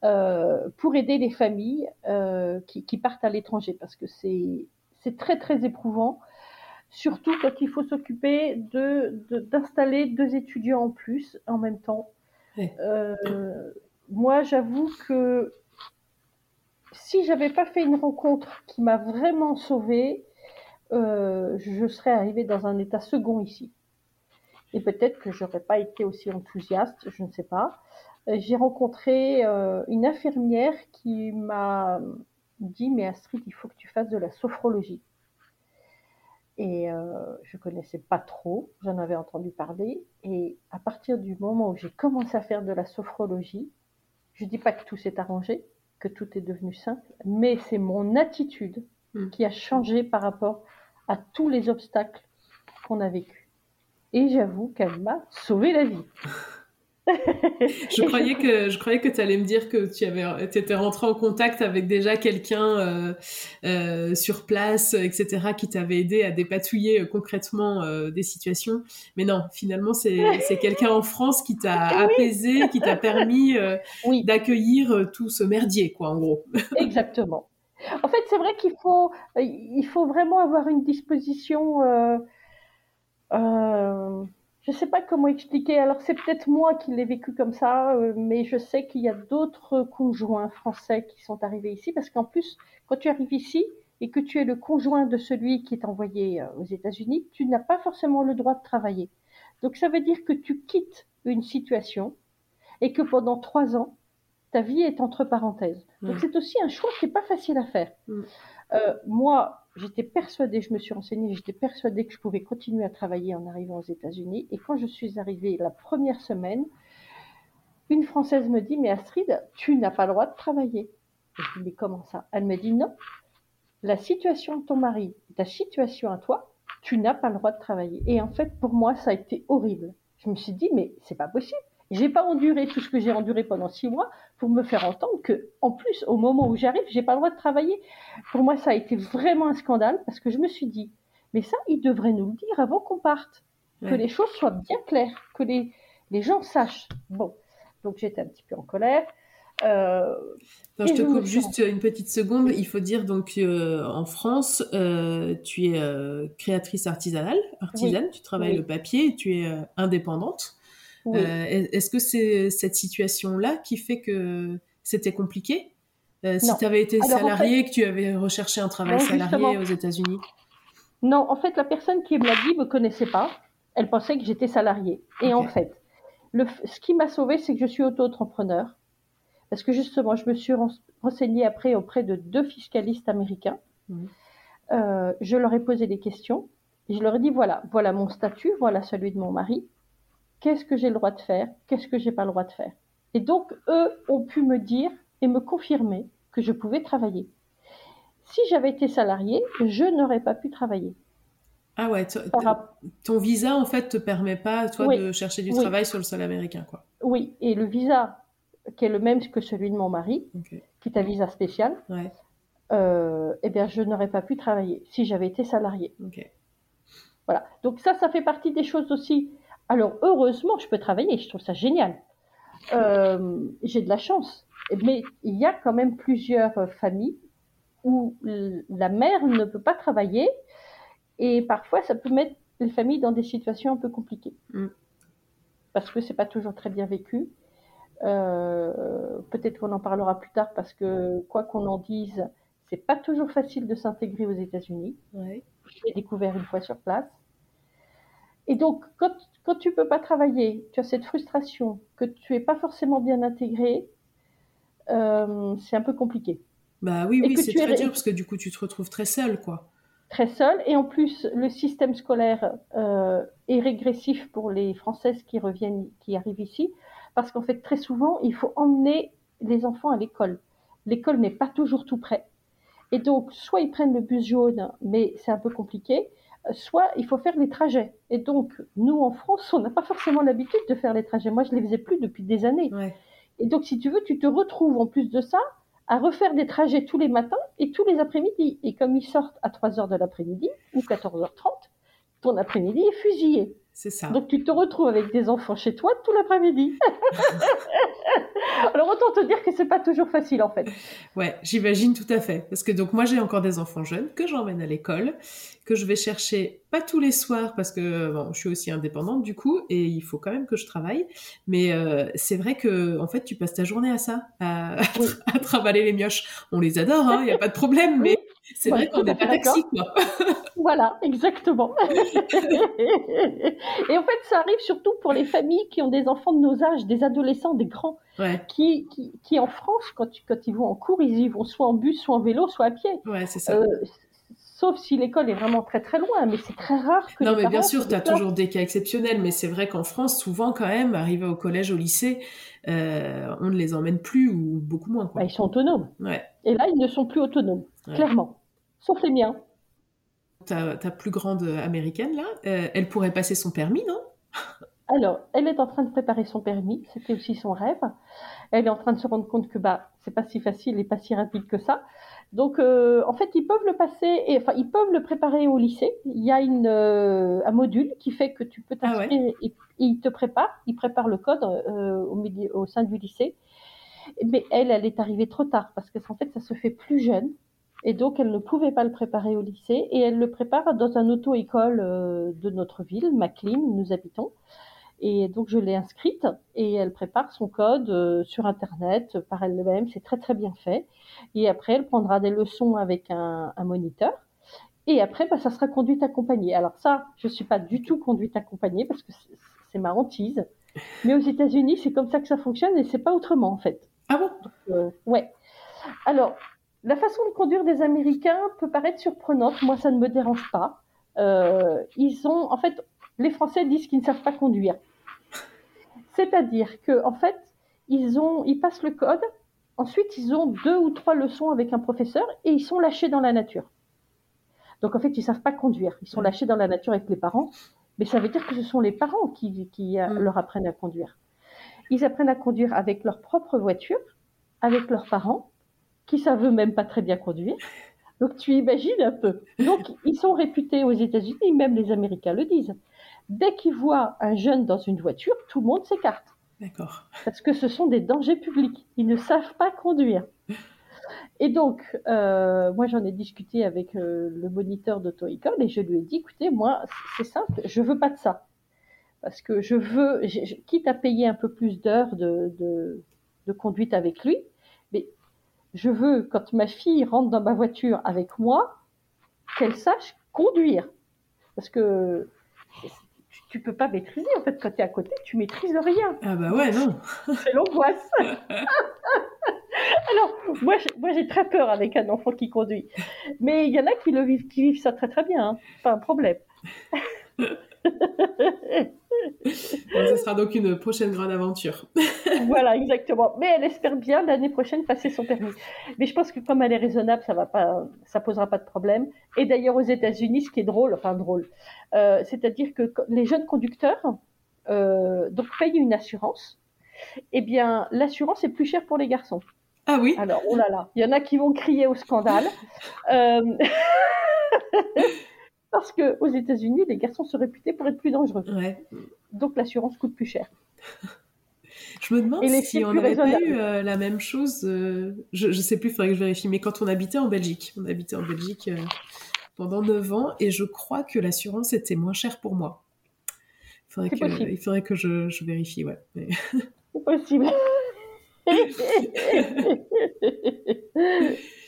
euh, pour aider les familles euh, qui, qui, partent à l'étranger, parce que c'est très très éprouvant surtout quand il faut s'occuper de, d'installer deux étudiants en plus en même temps. Euh, moi, j'avoue que si j'avais pas fait une rencontre qui m'a vraiment sauvée, je serais arrivée dans un état second ici. Et peut-être que j'aurais pas été aussi enthousiaste, je ne sais pas. Euh, j'ai rencontré euh, une infirmière qui m'a dit mais Astrid, il faut que tu fasses de la sophrologie. Et euh, je connaissais pas trop, j'en avais entendu parler. Et à partir du moment où j'ai commencé à faire de la sophrologie, je dis pas que tout s'est arrangé, que tout est devenu simple, mais c'est mon attitude mm. qui a changé par rapport à tous les obstacles qu'on a vécus. Et j'avoue qu'elle m'a sauvé la vie. je croyais que je croyais que tu allais me dire que tu avais étais rentré en contact avec déjà quelqu'un euh, euh, sur place etc qui t'avait aidé à dépatouiller euh, concrètement des situations. Mais non finalement c'est quelqu'un en France qui t'a apaisé qui t'a permis d'accueillir tout ce merdier quoi en gros. Exactement. En fait c'est vrai qu'il faut il faut vraiment avoir une disposition je ne sais pas comment expliquer. Alors c'est peut-être moi qui l'ai vécu comme ça, euh, mais je sais qu'il y a d'autres conjoints français qui sont arrivés ici, parce qu'en plus, quand tu arrives ici et que tu es le conjoint de celui qui est envoyé euh, aux États-Unis, tu n'as pas forcément le droit de travailler. Donc ça veut dire que tu quittes une situation et que pendant trois ans, ta vie est entre parenthèses. Donc c'est aussi un choix qui n'est pas facile à faire. Euh, moi, j'étais persuadée, je me suis renseignée, j'étais persuadée que je pouvais continuer à travailler en arrivant aux États-Unis. Et quand je suis arrivée la première semaine, une Française me dit, mais Astrid, tu n'as pas le droit de travailler. Je dis, mais comment ça? Elle me dit, non, la situation de ton mari, ta situation à toi, tu n'as pas le droit de travailler. Et en fait, pour moi, ça a été horrible. Je me suis dit, mais c'est pas possible. J'ai pas enduré tout ce que j'ai enduré pendant six mois pour me faire entendre que, en plus, au moment où j'arrive, j'ai pas le droit de travailler. Pour moi, ça a été vraiment un scandale parce que je me suis dit, mais ça, il devrait nous le dire avant qu'on parte, que les choses soient bien claires, que les, les gens sachent. Bon, donc j'étais un petit peu en colère. Euh, je te coupe juste une petite seconde. Il faut dire donc euh, en France, euh, tu es créatrice artisanale, artisane, tu travailles le papier, tu es indépendante. Euh, est-ce que c'est cette situation-là qui fait que c'était compliqué? Euh, Si tu avais été salarié, que tu avais recherché un travail salarié aux États-Unis? Non, en fait, la personne qui me l'a dit me connaissait pas. Elle pensait que j'étais salarié. Et en fait, le, ce qui m'a sauvé, c'est que je suis auto-entrepreneur. Parce que justement, je me suis renseignée après auprès de deux fiscalistes américains. Euh, je leur ai posé des questions. Et je leur ai dit, voilà, voilà mon statut, voilà celui de mon mari qu'est-ce que j'ai le droit de faire, qu'est-ce que j'ai pas le droit de faire? Et donc, eux ont pu me dire et me confirmer que je pouvais travailler. Si j'avais été salarié, je n'aurais pas pu travailler. Ah ouais, ton visa en fait te permet pas toi de chercher du travail sur le sol américain quoi. Oui, et le visa qui est le même que celui de mon mari, qui est un visa spécial, euh, eh bien je n'aurais pas pu travailler si j'avais été salarié. Voilà. Donc ça, ça fait partie des choses aussi alors heureusement, je peux travailler, je trouve ça génial. Euh, j'ai de la chance. Mais il y a quand même plusieurs familles où la mère ne peut pas travailler et parfois ça peut mettre les familles dans des situations un peu compliquées. Mm. Parce que c'est pas toujours très bien vécu. Euh, peut-être qu'on en parlera plus tard parce que quoi qu'on en dise, c'est pas toujours facile de s'intégrer aux États-Unis. Ouais. Je l'ai découvert une fois sur place. Et donc, quand, quand tu peux pas travailler, tu as cette frustration que tu es pas forcément bien intégré, euh, c'est un peu compliqué. Bah oui, oui, c'est très dur parce que du coup, tu te retrouves très seul, quoi. Très seul, et en plus, le système scolaire euh, est régressif pour les Françaises qui reviennent, qui arrivent ici, parce qu'en fait, très souvent, il faut emmener les enfants à l'école. L'école n'est pas toujours tout près. Et donc, soit ils prennent le bus jaune, mais c'est un peu compliqué, soit il faut faire les trajets. Et donc, nous, en France, on n'a pas forcément l'habitude de faire les trajets. Moi, je les faisais plus depuis des années. Et donc, si tu veux, tu te retrouves en plus de ça à refaire des trajets tous les matins et tous les après-midi. Et comme ils sortent à 3 heures de l'après-midi ou 14h30, ton après-midi est fusillé. C'est ça. Donc tu te retrouves avec des enfants chez toi tout l'après-midi. Alors autant te dire que c'est pas toujours facile en fait. Ouais, j'imagine tout à fait. Parce que donc moi j'ai encore des enfants jeunes que j'emmène à l'école, que je vais chercher pas tous les soirs parce que bon, je suis aussi indépendante du coup et il faut quand même que je travaille. Mais euh, c'est vrai que en fait tu passes ta journée à ça, à, à travailler les mioches. On les adore, il hein, n'y a pas de problème, mais c'est vrai qu'on n'est pas taxi quoi. Voilà, exactement. et en fait, ça arrive surtout pour les familles qui ont des enfants de nos âges, des adolescents, des grands, qui, qui, en France, quand, quand, ils vont en cours, ils y vont soit en bus, soit en vélo, soit à pied. Ouais, c'est ça. Euh, sauf si l'école est vraiment très très loin, mais c'est très rare que. Non, mais bien sûr, tu as toujours des cas exceptionnels, mais c'est vrai qu'en France, souvent quand même, arrivé au collège, au lycée, euh, on ne les emmène plus ou beaucoup moins. Bah, ils sont autonomes. Ouais. Et là, ils ne sont plus autonomes, clairement. Sauf les miens. Ta, ta plus grande américaine, là, euh, elle pourrait passer son permis, non? Alors, elle est en train de préparer son permis, c'était aussi son rêve. Elle est en train de se rendre compte que bah, c'est pas si facile et pas si rapide que ça. Donc, euh, en fait, ils peuvent le passer, et, enfin, ils peuvent le préparer au lycée. Il y a une, euh, un module qui fait que tu peux ah t'inscrire et, il te prépare, il prépare le code euh, au, milieu, au sein du lycée. Mais elle, elle est arrivée trop tard parce que en fait, ça se fait plus jeune. Et donc, elle ne pouvait pas le préparer au lycée et elle le prépare dans un auto-école de notre ville, McLean, où nous habitons. Et donc, je l'ai inscrite et elle prépare son code euh, sur Internet par elle-même. C'est très, très bien fait. Et après, elle prendra des leçons avec un, moniteur. Et après, bah, ça sera conduite accompagnée. Alors ça, je ne suis pas du tout conduite accompagnée parce que c'est ma hantise. Mais aux États-Unis, c'est comme ça que ça fonctionne et c'est pas autrement en fait. Ah bon? Euh, Ouais. Alors, la façon de conduire des Américains peut paraître surprenante. Moi, ça ne me dérange pas. Euh, ils ont, en fait, les Français disent qu'ils ne savent pas conduire. C'est-à-dire que en fait, ils ont, ils passent le code. Ensuite, ils ont deux ou trois leçons avec un professeur et ils sont lâchés dans la nature. Donc en fait, ils savent pas conduire. Ils sont lâchés dans la nature avec les parents, mais ça veut dire que ce sont les parents qui, euh, leur apprennent à conduire. Ils apprennent à conduire avec leur propre voiture, avec leurs parents, qui savent même pas très bien conduire. Donc tu imagines un peu. Donc ils sont réputés aux États-Unis, même les Américains le disent dès qu'ils voient un jeune dans une voiture, tout le monde s'écarte. D'accord. Parce que ce sont des dangers publics. Ils ne savent pas conduire. Et donc, euh, moi, j'en ai discuté avec euh, le moniteur d'auto-école et je lui ai dit, écoutez, moi, c'est simple, je veux pas de ça. Parce que je veux, quitte à payer un peu plus d'heures de, de, conduite avec lui, je veux, quand ma fille rentre dans ma voiture avec moi, qu'elle sache conduire. Parce que tu peux pas maîtriser. En fait, quand tu es à côté, tu maîtrises rien. Ah bah ouais, non. C'est l'angoisse. Alors, moi, moi, j'ai très peur avec un enfant qui conduit. Mais il y en a qui le vivent, qui vivent ça très très bien. Hein. Pas un problème. ce sera donc une prochaine grande aventure. voilà, exactement. Mais elle espère bien l'année prochaine passer son permis. Mais je pense que comme elle est raisonnable, ça va pas, ça posera pas de problème. Et d'ailleurs aux États-Unis, ce qui est drôle, enfin drôle, euh, c'est-à-dire que les jeunes conducteurs euh, donc payent une assurance. Eh bien, l'assurance est plus chère pour les garçons. Ah oui. Alors, oh là là, il y en a qui vont crier au scandale. Euh... Parce que aux États-Unis, les garçons sont réputés pour être plus dangereux. Donc l'assurance coûte plus cher. Je me demande si on n'avait pas eu euh, la même chose. Euh, je ne sais plus, il faudrait que je vérifie. Mais quand on habitait en Belgique, on habitait en Belgique euh, pendant 9 ans et je crois que l'assurance était moins chère pour moi. Il faudrait, que, il faudrait que je, je vérifie, ouais. C'est possible.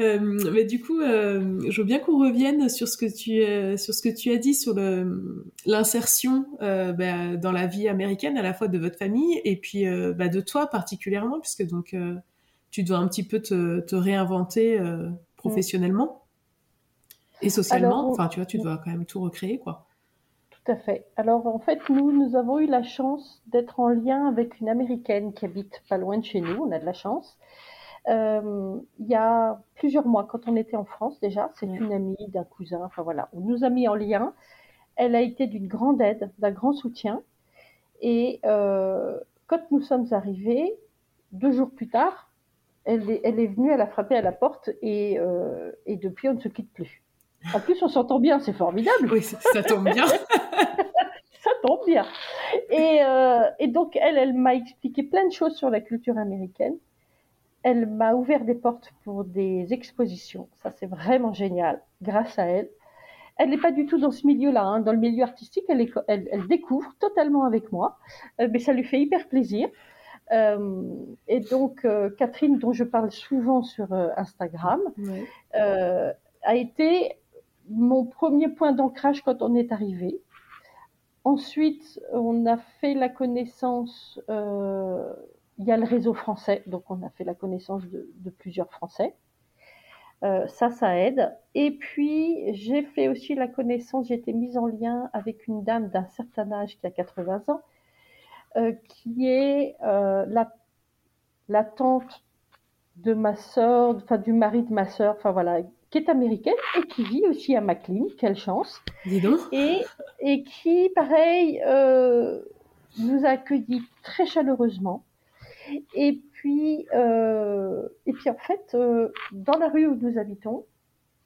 Euh, mais du coup, euh, je veux bien qu'on revienne sur ce que tu euh, sur ce que tu as dit sur le l'insertion bah, dans la vie américaine à la fois de votre famille et puis bah, de toi particulièrement puisque donc tu dois un petit peu te, te réinventer professionnellement et socialement. enfin, tu vois, tu dois quand même tout recréer quoi. Tout à fait. Alors en fait, nous, nous avons eu la chance d'être en lien avec une américaine qui habite pas loin de chez nous. On a de la chance euh, il y a plusieurs mois, quand on était en France déjà, c'est une amie d'un cousin, enfin voilà, on nous a mis en lien. Elle a été d'une grande aide, d'un grand soutien. Et euh, quand nous sommes arrivés, deux jours plus tard, elle est, elle est venue, elle a frappé à la porte et, euh, et depuis on ne se quitte plus. En plus, on s'entend bien, c'est formidable. Oui, ça tombe bien. ça tombe bien. Et, et donc, elle, elle m'a expliqué plein de choses sur la culture américaine elle m'a ouvert des portes pour des expositions. Ça, c'est vraiment génial, grâce à elle. Elle n'est pas du tout dans ce milieu-là, hein. dans le milieu artistique, elle, elle, découvre totalement avec moi, euh, mais ça lui fait hyper plaisir. Euh, et donc, euh, Catherine, dont je parle souvent sur Instagram, a été mon premier point d'ancrage quand on est arrivé. Ensuite, on a fait la connaissance, il y a le réseau français, donc on a fait la connaissance de, plusieurs Français. Euh, ça, ça aide. Et puis, j'ai fait aussi la connaissance, j'ai été mise en lien avec une dame d'un certain âge qui a 80 ans, euh, qui est la, la tante de ma sœur, enfin du mari de ma sœur, enfin voilà, qui est américaine et qui vit aussi à McLean, quelle chance. Dis donc. Et, et qui, pareil, euh, nous a accueillis très chaleureusement. Et puis, euh, et puis en fait, euh, dans la rue où nous habitons,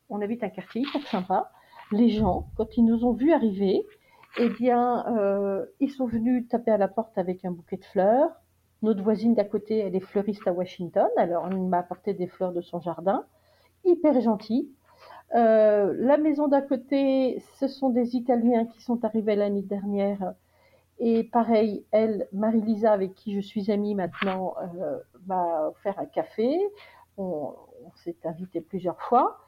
on habite un quartier hyper sympa. Les gens, quand ils nous ont vus arriver, eh bien, euh, ils sont venus taper à la porte avec un bouquet de fleurs. Notre voisine d'à côté, elle est fleuriste à Washington, alors elle m'a apporté des fleurs de son jardin hyper gentil. Euh, la maison d'à côté, ce sont des Italiens qui sont arrivés l'année dernière. Et pareil, elle, Marie-Lisa, avec qui je suis amie maintenant, euh, m'a offert un café. On, s'est invité plusieurs fois.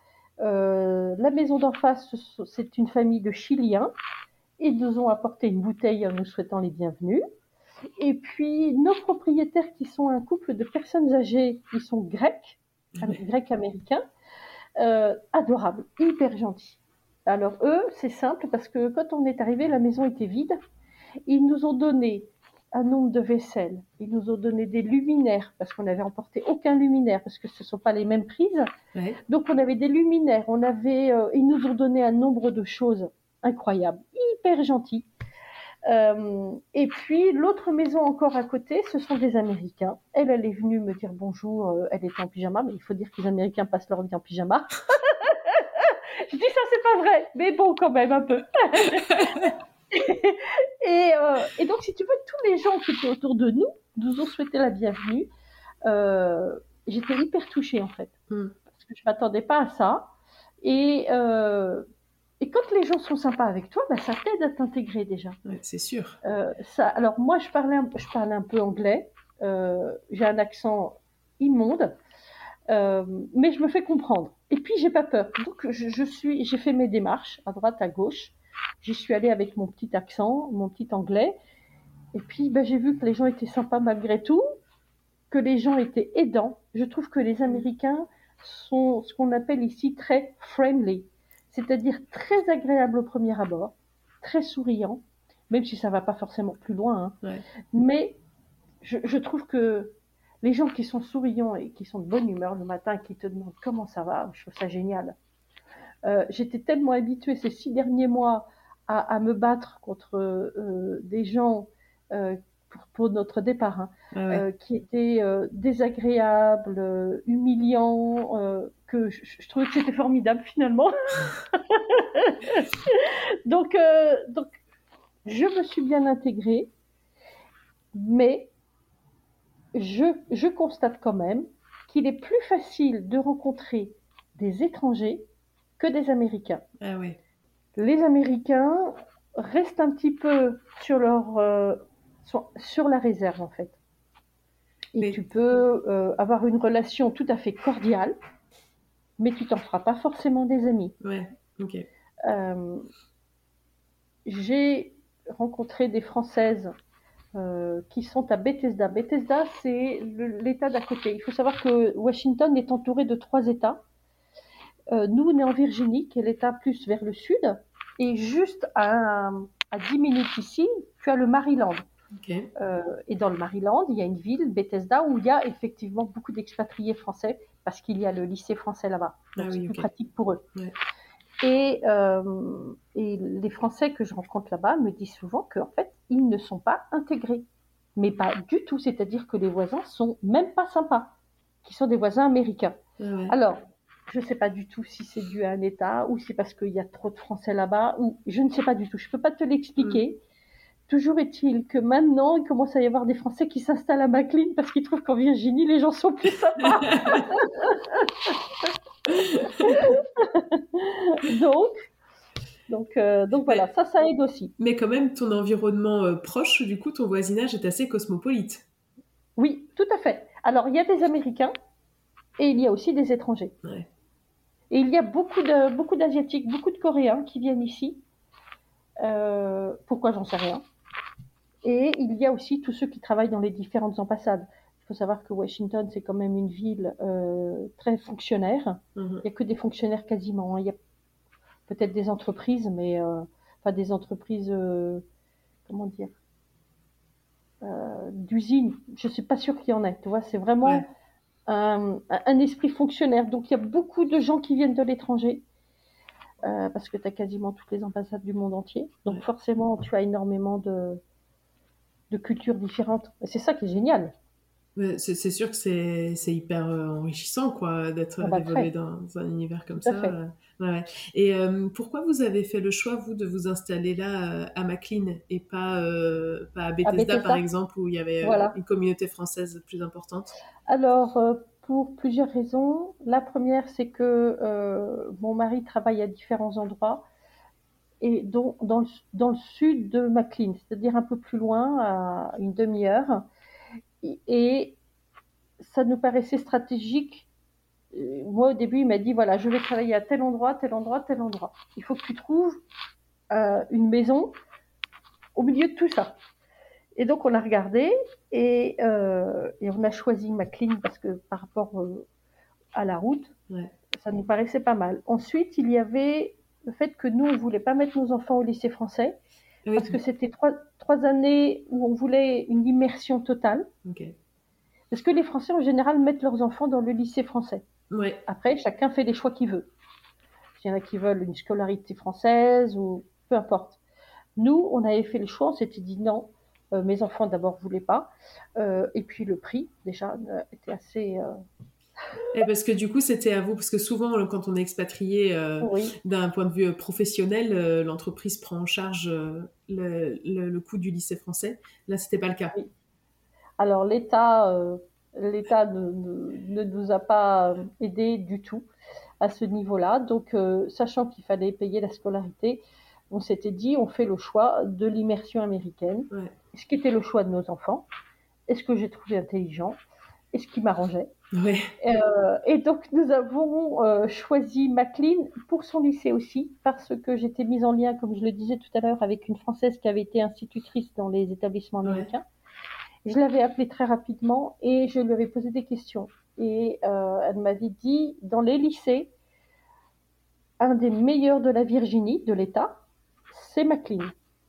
Euh, la maison d'en face, c'est une famille de Chiliens. Ils nous ont apporté une bouteille en nous souhaitant les bienvenus. Et puis, nos propriétaires, qui sont un couple de personnes âgées, qui sont grecs, grecs américains, euh, adorable, hyper gentil. Alors eux, c'est simple parce que quand on est arrivé, la maison était vide. Ils nous ont donné un nombre de vaisselles. Ils nous ont donné des luminaires parce qu'on n'avait emporté aucun luminaire parce que ce ne sont pas les mêmes prises. Donc on avait des luminaires. On avait, euh, ils nous ont donné un nombre de choses incroyables, hyper gentil. Euh, et puis l'autre maison encore à côté, ce sont des Américains. Elle, elle est venue me dire bonjour. Euh, elle était en pyjama, mais il faut dire que les Américains passent leur vie en pyjama. Je dis ça, c'est pas vrai, mais bon, quand même un peu. et, euh, et, donc, si tu veux, tous les gens qui étaient autour de nous nous ont souhaité la bienvenue. Euh, J'étais hyper touchée en fait, hmm. parce que je m'attendais pas à ça. Et euh, et quand les gens sont sympas avec toi, bah, ça t'aide à t'intégrer déjà. c'est sûr. Ça, alors moi, je parlais, un, je parlais un peu anglais. J'ai un accent immonde, mais je me fais comprendre. Et puis j'ai pas peur. Donc je, suis, j'ai fait mes démarches à droite, à gauche. J'y suis allée avec mon petit accent, mon petit anglais. Et puis bah, j'ai vu que les gens étaient sympas malgré tout, que les gens étaient aidants. Je trouve que les Américains sont ce qu'on appelle ici très friendly c'est-à-dire très agréable au premier abord, très souriant, même si ça va pas forcément plus loin. Hein. Mais je, trouve que les gens qui sont souriants et qui sont de bonne humeur le matin, qui te demandent comment ça va, je trouve ça génial. Euh, j'étais tellement habituée ces six derniers mois à, me battre contre euh, des gens euh, pour, notre départ, hein, ah qui étaient désagréables, humiliants, que je, trouvais que c'était formidable finalement. donc, euh, donc, je me suis bien intégrée, mais je, je constate quand même qu'il est plus facile de rencontrer des étrangers que des Américains. Ah oui. Les Américains restent un petit peu sur leur euh, sur, la réserve en fait. Et tu peux euh, avoir une relation tout à fait cordiale mais tu t'en feras pas forcément des amis. Ouais, ok. Euh, j'ai rencontré des Françaises qui sont à Bethesda. Bethesda, c'est l'État d'à côté. Il faut savoir que Washington est entouré de trois États. Nous, on est en Virginie, qui est l'État plus vers le sud. Et juste à, à 10 minutes ici, tu as le Maryland. Euh, et dans le Maryland, il y a une ville, Bethesda, où il y a effectivement beaucoup d'expatriés français parce qu'il y a le lycée français là-bas. Ah c'est plus pratique pour eux. Et, euh, et, les Français que je rencontre là-bas me disent souvent qu'en fait, ils ne sont pas intégrés. Mais pas du tout. C'est-à-dire que les voisins sont même pas sympas, qui sont des voisins américains. Alors, je ne sais pas du tout si c'est dû à un État ou c'est parce qu'il y a trop de Français là-bas ou je ne sais pas du tout. Je ne peux pas te l'expliquer. Mm. Toujours est-il que maintenant, il commence à y avoir des Français qui s'installent à McLean parce qu'ils trouvent qu'en Virginie, les gens sont plus sympas. donc, donc, euh, donc voilà, ça, ça aide aussi. Mais quand même, ton environnement euh, proche, du coup, ton voisinage est assez cosmopolite. Oui, tout à fait. Alors, il y a des Américains et il y a aussi des étrangers. Et il y a beaucoup de beaucoup d'asiatiques, beaucoup de Coréens qui viennent ici. Euh, pourquoi j'en sais rien. Et il y a aussi tous ceux qui travaillent dans les différentes ambassades. Il faut savoir que Washington, c'est quand même une ville euh, très fonctionnaire. Mhm. Il n'y a que des fonctionnaires quasiment. hein. Il y a peut-être des entreprises, mais euh, enfin des entreprises, euh, comment dire, d'usines. Je suis pas sûre qu'il y en ait. Tu vois, c'est vraiment Ouais. Un, un esprit fonctionnaire. Donc il y a beaucoup de gens qui viennent de l'étranger. euh, parce que tu as quasiment toutes les ambassades du monde entier. Donc forcément, tu as énormément de, de cultures différentes. Et c'est ça qui est génial. C'est sûr que c'est hyper euh, enrichissant quoi d'être Ah bah, très. dans un univers comme Tout ça. fait. euh, ouais. Et euh, pourquoi vous avez fait le choix vous de vous installer là à McLean et pas euh, pas à Bethesda, Bethesda. par exemple où il y avait Voilà. une communauté française plus importante? Alors, pour plusieurs raisons. La première, c'est que euh, mon mari travaille à différents endroits, et dont, dans, le, dans le sud de McLean, c'est-à-dire un peu plus loin, à une demi-heure. Et, ça nous paraissait stratégique. Euh, Moi, au début, il m'a dit, voilà, je vais travailler à tel endroit, tel endroit, tel endroit. Il faut que tu trouves euh, une maison au milieu de tout ça. Et donc, on a regardé et, euh, et on a choisi McLean parce que par rapport euh, à la route, Ouais. ça nous paraissait pas mal. Ensuite, il y avait le fait que nous, on voulait pas mettre nos enfants au lycée français Oui, parce que c'était trois, trois années où on voulait une immersion totale. ok. Parce que les Français, en général, mettent leurs enfants dans le lycée français. Ouais, Après, chacun fait les choix qu'il veut. Il y en a qui veulent une scolarité française ou peu importe. Nous, on avait fait le choix, on s'était dit non. Euh, mes enfants d'abord voulaient pas. Euh, et puis le prix, déjà, euh, était assez. Et parce que du coup c'était à vous parce que souvent quand on est expatrié euh, Oui, d'un point de vue euh, professionnel, euh, l'entreprise prend en charge euh, le, le, le coût du lycée français. Là c'était pas le cas. Alors l'État, l'État ne, ne- ne nous a pas aidés du tout à ce niveau-là. Donc, sachant qu'il fallait payer la scolarité, on s'était dit, on fait le choix de l'immersion américaine, Ouais. ce qui était le choix de nos enfants, et ce que j'ai trouvé intelligent, et ce qui m'arrangeait. Ouais. Euh, et donc, nous avons euh, choisi McLean pour son lycée aussi, parce que j'étais mise en lien, comme je le disais tout à l'heure, avec une Française qui avait été institutrice dans les établissements Ouais. américains. Je l'avais appelée très rapidement et je lui avais posé des questions. Et euh, elle m'avait dit, dans les lycées, un des meilleurs de la Virginie, de l'État, c'est McLean.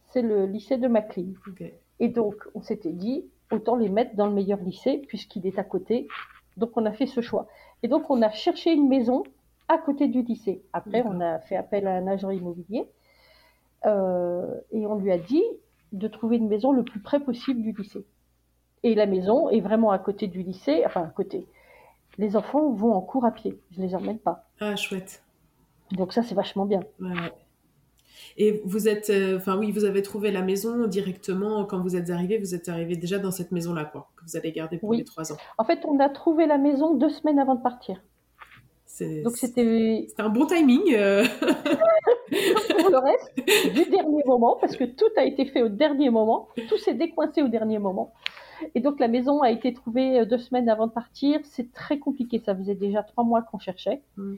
C'est le lycée de McLean. Et donc, on s'était dit, autant les mettre dans le meilleur lycée, puisqu'il est à côté. Donc, on a fait ce choix. Et donc, on a cherché une maison à côté du lycée. Après, on a fait appel à un agent immobilier. euh, et on lui a dit de trouver une maison le plus près possible du lycée. Et la maison est vraiment à côté du lycée, enfin à côté. Les enfants vont en cours à pied, je les emmène pas. Ah chouette. Donc ça, c'est vachement bien. Ouais. Et vous êtes, euh, enfin oui, vous avez trouvé la maison directement quand vous êtes arrivé. Vous êtes arrivé déjà dans cette maison-là, quoi, que vous allez garder pour Oui. les trois ans. En fait, on a trouvé la maison deux semaines avant de partir. Donc c'était c'était un bon timing. euh. pour le reste du dernier moment, parce que tout a été fait au dernier moment, tout s'est décoincé au dernier moment. Et donc la maison a été trouvée euh, deux semaines avant de partir. C'est très compliqué, ça faisait déjà trois mois qu'on cherchait. Mm.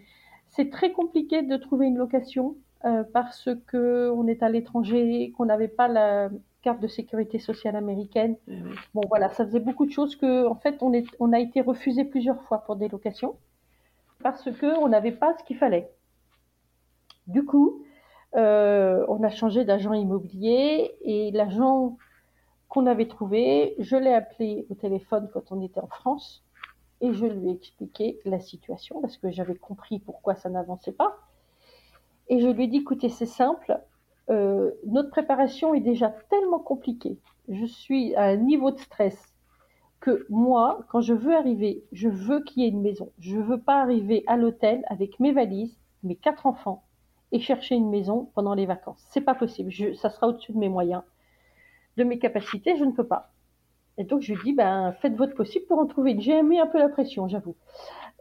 C'est très compliqué de trouver une location euh, parce que on est à l'étranger, qu'on n'avait pas la carte de sécurité sociale américaine. Ouais. Bon voilà, ça faisait beaucoup de choses que, en fait, on, est, on a été refusé plusieurs fois pour des locations parce que on n'avait pas ce qu'il fallait. Du coup, euh, on a changé d'agent immobilier et l'agent qu'on avait trouvé, je l'ai appelé au téléphone quand on était en France et je lui ai expliqué la situation parce que j'avais compris pourquoi ça n'avançait pas. Et je lui ai dit, écoutez, c'est simple, euh, notre préparation est déjà tellement compliquée, je suis à un niveau de stress que moi, quand je veux arriver, je veux qu'il y ait une maison. Je ne veux pas arriver à l'hôtel avec mes valises, mes quatre enfants et chercher une maison pendant les vacances. C'est pas possible. Ça sera au-dessus de mes moyens, de mes capacités. Je ne peux pas. Et donc je lui dis, ben faites votre possible pour en trouver une. J'ai mis un peu la pression, j'avoue.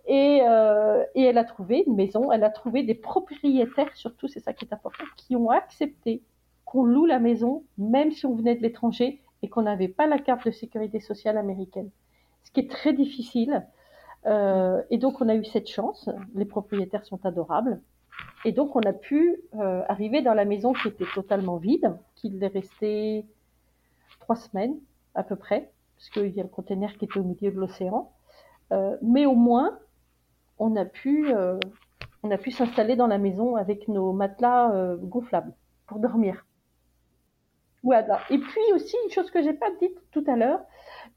Et, euh, et elle a trouvé une maison. Elle a trouvé des propriétaires, surtout, c'est ça qui est important, qui ont accepté qu'on loue la maison, même si on venait de l'étranger et qu'on n'avait pas la carte de sécurité sociale américaine. Ce qui est très difficile Euh, et donc, on a eu cette chance. Les propriétaires sont adorables. Et donc, on a pu euh, arriver dans la maison qui était totalement vide, qu'il est resté trois semaines à peu près, parce qu'il y a le conteneur qui était au milieu de l'océan. Euh, mais au moins, on a pu, on a pu s'installer dans la maison avec nos matelas gonflables pour dormir. Et puis aussi, une chose que j'ai pas dite tout à l'heure,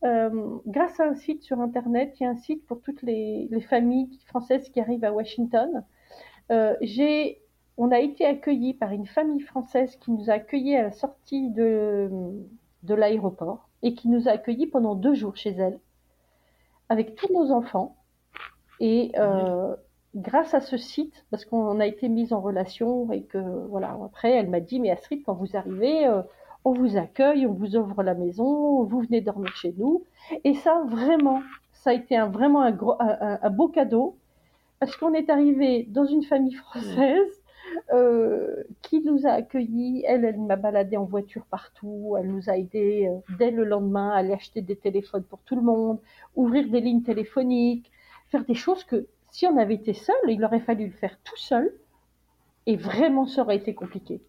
euh, grâce à un site sur Internet, il y a un site pour toutes les, familles françaises qui arrivent à Washington. Euh, on a été accueillis par une famille française qui nous a accueillis à la sortie de l'aéroport et qui nous a accueillis pendant deux jours chez elle, avec tous nos enfants. Et euh, grâce à ce site, parce qu'on a été mis en relation et que voilà, après elle m'a dit mais Astrid, quand vous arrivez, on vous accueille, on vous ouvre la maison, vous venez dormir chez nous. Et ça, vraiment, ça a été un, vraiment un, gros, un, beau cadeau, parce qu'on est arrivé dans une famille française euh, qui nous a accueillis? Elle, elle m'a baladé en voiture partout. Elle nous a aidés euh, dès le lendemain à aller acheter des téléphones pour tout le monde, ouvrir des lignes téléphoniques, faire des choses que si on avait été seul, il aurait fallu le faire tout seul. Et vraiment, ça aurait été compliqué.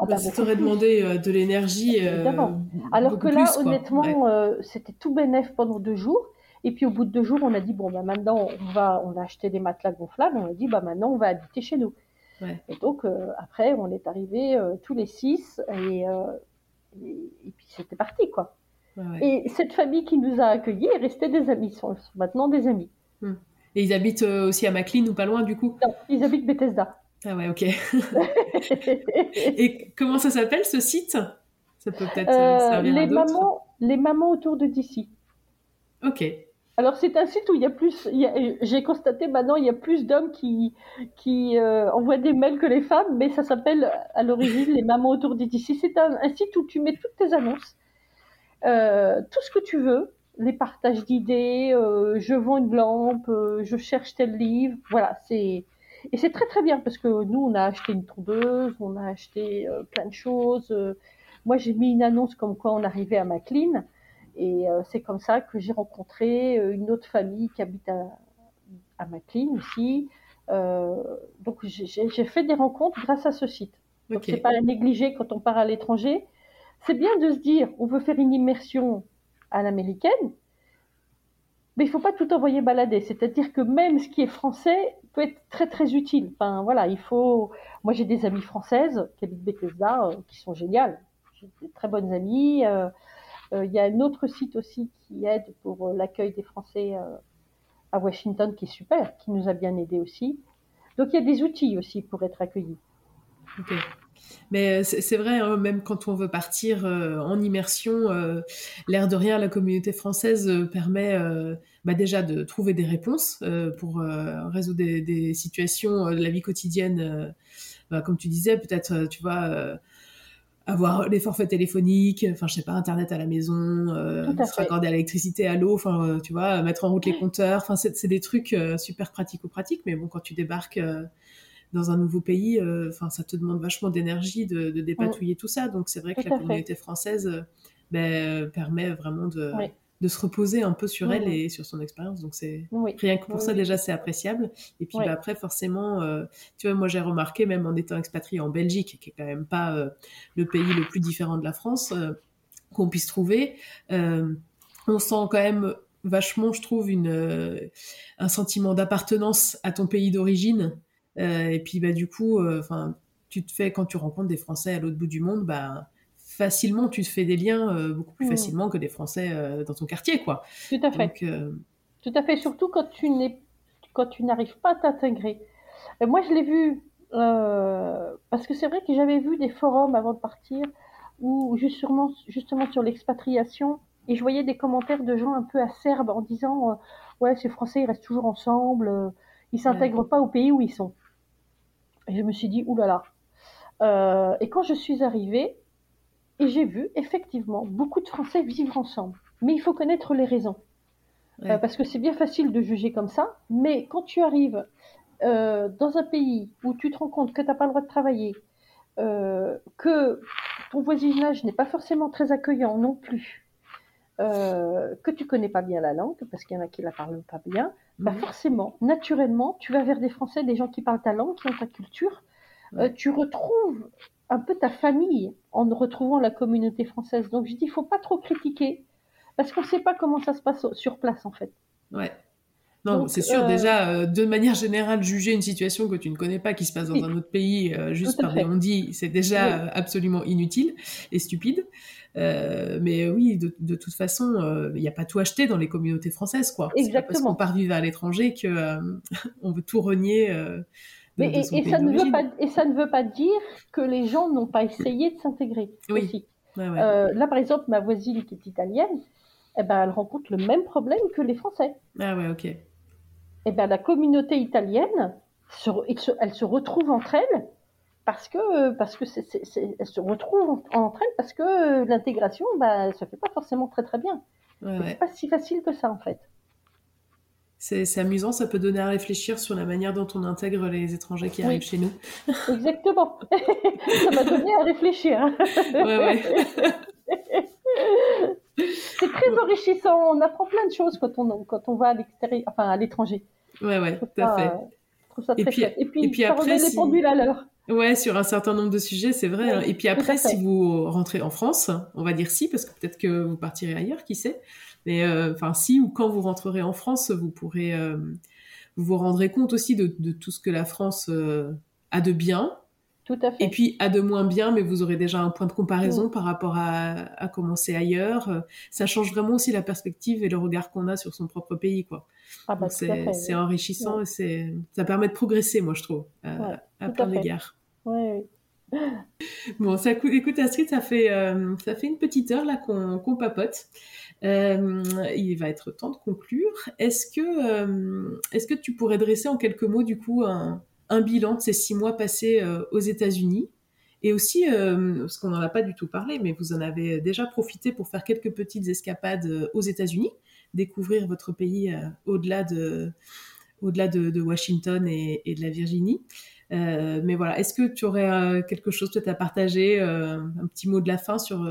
Ah bah, ça t'aurait demandé euh, de l'énergie. Alors que là, honnêtement, c'était tout bénef pendant deux jours. Et puis au bout de deux jours, on a dit bon bah maintenant on va, on a acheté des matelas gonflables. On a dit bah maintenant on va habiter chez nous. Et donc après, on est arrivé tous les six et, et, puis c'était parti quoi. Et cette famille qui nous a accueillis est restée des amis, sont, maintenant des amis. Hum. Et ils habitent aussi à McLean ou pas loin du coup? Non, ils habitent Bethesda. Ah ouais, ok. Et comment ça s'appelle ce site? Ça peut peut-être euh, servir les à mamans, Les mamans autour de d'ici. Ok. Alors c'est un site où il y a plus, j'ai constaté maintenant il y a plus d'hommes qui euh, envoient des mails que les femmes, mais ça s'appelle à l'origine les mamans autour d'ici. C'est un, site où tu mets toutes tes annonces, euh, tout ce que tu veux, les partages d'idées, je vends une lampe, je cherche tel livre, voilà c'est et c'est très très bien parce que nous, on a acheté une tondeuse, on a acheté euh, plein de choses. Euh. moi, j'ai mis une annonce comme quoi on arrivait à McLean. Et euh, c'est comme ça que j'ai rencontré une autre famille qui habite à, à McLean aussi. donc j'ai fait des rencontres grâce à ce site. Donc c'est pas à négliger quand on part à l'étranger. C'est bien de se dire, on veut faire une immersion à l'américaine, mais il faut pas tout envoyer balader. C'est-à-dire que même ce qui est français peut être très très utile. Enfin voilà, il faut. Moi j'ai des amies françaises qui habitent Bethesda euh, qui sont géniales. J'ai des très bonnes amies. Euh, euh, il y a un autre site aussi qui aide pour l'accueil des Français à Washington qui est super, qui nous a bien aidé aussi. Donc il y a des outils aussi pour être accueillis. Mais c'est vrai, hein, même quand on veut partir euh, en immersion, euh, l'air de rien, la communauté française euh, permet bah déjà de trouver des réponses pour résoudre des, situations de la vie quotidienne. Bah, comme tu disais, peut-être, tu vois, avoir les forfaits téléphoniques, enfin, je sais pas, Internet à la maison, se raccorder à l'électricité, à l'eau, enfin, tu vois, mettre en route les compteurs. Enfin, c'est des trucs super pratico-pratiques, mais bon, quand tu débarques dans un nouveau pays, euh, enfin, ça te demande vachement d'énergie de, dépatouiller tout ça. Donc, c'est vrai que la communauté française euh, ben, permet vraiment de, de se reposer un peu sur elle et sur son expérience. Donc, c'est rien que pour ça, déjà, c'est appréciable. Et puis, ben, après, forcément, euh, tu vois, moi, j'ai remarqué, même en étant expatrié en Belgique, qui est quand même pas le pays le plus différent de la France, qu'on puisse trouver, on sent quand même vachement, je trouve, une, un sentiment d'appartenance à ton pays d'origine. Euh, et puis bah du coup, euh, enfin, tu te fais quand tu rencontres des Français à l'autre bout du monde, bah facilement tu te fais des liens euh, beaucoup plus mmh. facilement que des Français dans ton quartier, quoi. Tout à fait. Tout à fait. Surtout quand tu n'es quand tu n'arrives pas à t'intégrer. Moi, je l'ai vu parce que c'est vrai que j'avais vu des forums avant de partir où justement, justement sur l'expatriation, et je voyais des commentaires de gens un peu acerbes en disant ouais ces Français ils restent toujours ensemble, ils s'intègrent pas au pays où ils sont. Et je me suis dit, oulala. Euh, et quand je suis arrivée, et j'ai vu effectivement beaucoup de Français vivre ensemble. Mais il faut connaître les raisons. Euh, parce que c'est bien facile de juger comme ça, mais quand tu arrives euh, dans un pays où tu te rends compte que tu n'as pas le droit de travailler, que ton voisinage n'est pas forcément très accueillant non plus, euh, que tu connais pas bien la langue, parce qu'il y en a qui la parlent pas bien, bah mhm. forcément, naturellement, tu vas vers des Français, des gens qui parlent ta langue, qui ont ta culture. Euh, tu retrouves un peu ta famille en retrouvant la communauté française. Donc je dis, il faut pas trop critiquer, parce qu'on ne sait pas comment ça se passe sur place en fait. Ouais. Non, c'est sûr, euh, déjà, euh, de manière générale, juger une situation que tu ne connais pas qui se passe dans un autre pays euh, juste par des on-dit, c'est déjà absolument inutile et stupide. mais oui, de, toute façon, il n'y a pas tout acheté dans les communautés françaises, quoi. Exactement. Pas parce qu'on part vivre à l'étranger que on veut tout renier. Mais et, ça ne veut pas, et ça ne veut pas dire que les gens n'ont pas essayé de s'intégrer oui. aussi. là, par exemple, ma voisine qui est italienne, eh ben, elle rencontre le même problème que les Français. Ah ouais, ok eh ben, la communauté italienne, elle se retrouve entre elles parce que parce que elles se retrouvent entre elles parce que l'intégration, bah, se fait pas forcément très très bien. Ouais, C'est pas si facile que ça en fait. C'est amusant, ça peut donner à réfléchir sur la manière dont on intègre les étrangers qui arrivent chez nous. Exactement. ça m'a donné à réfléchir. ouais, ouais. c'est très enrichissant. On apprend plein de choses quand on, quand on va à l'extérieur, enfin à l'étranger. Ouais, ouais, tout à fait. je trouve ça très et puis, Et puis, et puis après, les pendules à l'heure. Ouais, sur un certain nombre de sujets, c'est vrai. Hein. Et puis après, si vous rentrez en France, on va dire si, parce que peut-être que vous partirez ailleurs, qui sait. Mais euh, enfin, si ou quand vous rentrerez en France, vous pourrez, euh, vous vous rendrez compte aussi de, de, tout ce que la France euh, a de bien, et puis à de moins bien, mais vous aurez déjà un point de comparaison par rapport à, à comment c'est ailleurs. Ça change vraiment aussi la perspective et le regard qu'on a sur son propre pays, quoi. Ah bah, c'est enrichissant et c'est ça permet de progresser, moi je trouve, à plein d'égards. Ouais. Bon, ça, écoute Astrid, ça fait, euh, ça fait une petite heure là qu'on papote. Euh, il va être temps de conclure. Est-ce que, euh, est-ce que tu pourrais dresser en quelques mots du coup un, bilan de ces six mois passés euh, aux États-Unis? Et aussi, parce qu'on n'en a pas du tout parlé, mais vous en avez déjà profité pour faire quelques petites escapades aux États-Unis, découvrir votre pays au-delà de, au-delà de, Washington et, de la Virginie. mais voilà, est-ce que tu aurais quelque chose peut-être à partager, un petit mot de la fin sur,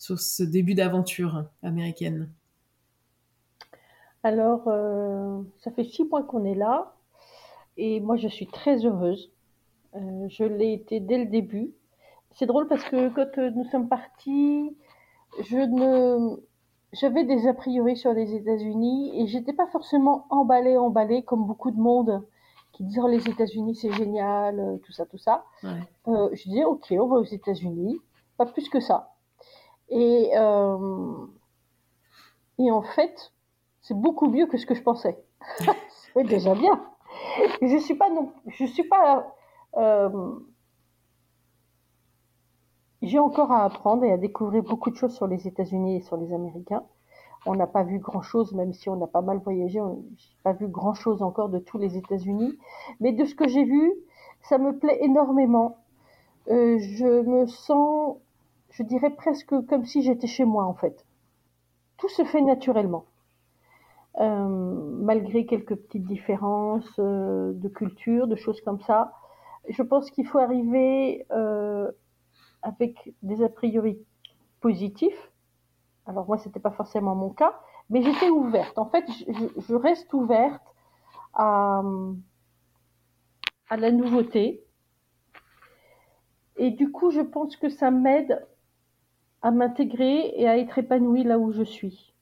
sur ce début d'aventure américaine Alors, ça fait six mois qu'on est là. Et moi, je suis très heureuse. Euh, je l'ai été dès le début. C'est drôle parce que quand euh, nous sommes partis, je ne, j'avais des a priori sur les États-Unis et j'étais pas forcément emballée, emballée comme beaucoup de monde qui disent oh, les États-Unis c'est génial, euh, tout ça, tout ça. je disais ok, on va aux États-Unis, pas plus que ça. Et et en fait, c'est beaucoup mieux que ce que je pensais. c'est déjà bien je suis pas non, je suis pas. Euh, j'ai encore à apprendre et à découvrir beaucoup de choses sur les États-Unis et sur les Américains. On n'a pas vu grand-chose, même si on a pas mal voyagé, on n'a pas vu grand-chose encore de tous les États-Unis. Mais de ce que j'ai vu, ça me plaît énormément. Euh, je me sens, je dirais presque comme si j'étais chez moi en fait. Tout se fait naturellement. Euh, malgré quelques petites différences euh, de culture, de choses comme ça. Je pense qu'il faut arriver euh, avec des a priori positifs. Alors moi, c'était pas forcément mon cas, mais j'étais ouverte. En fait, je, reste ouverte à la nouveauté. Et du coup, je pense que ça m'aide à m'intégrer et à être épanouie là où je suis.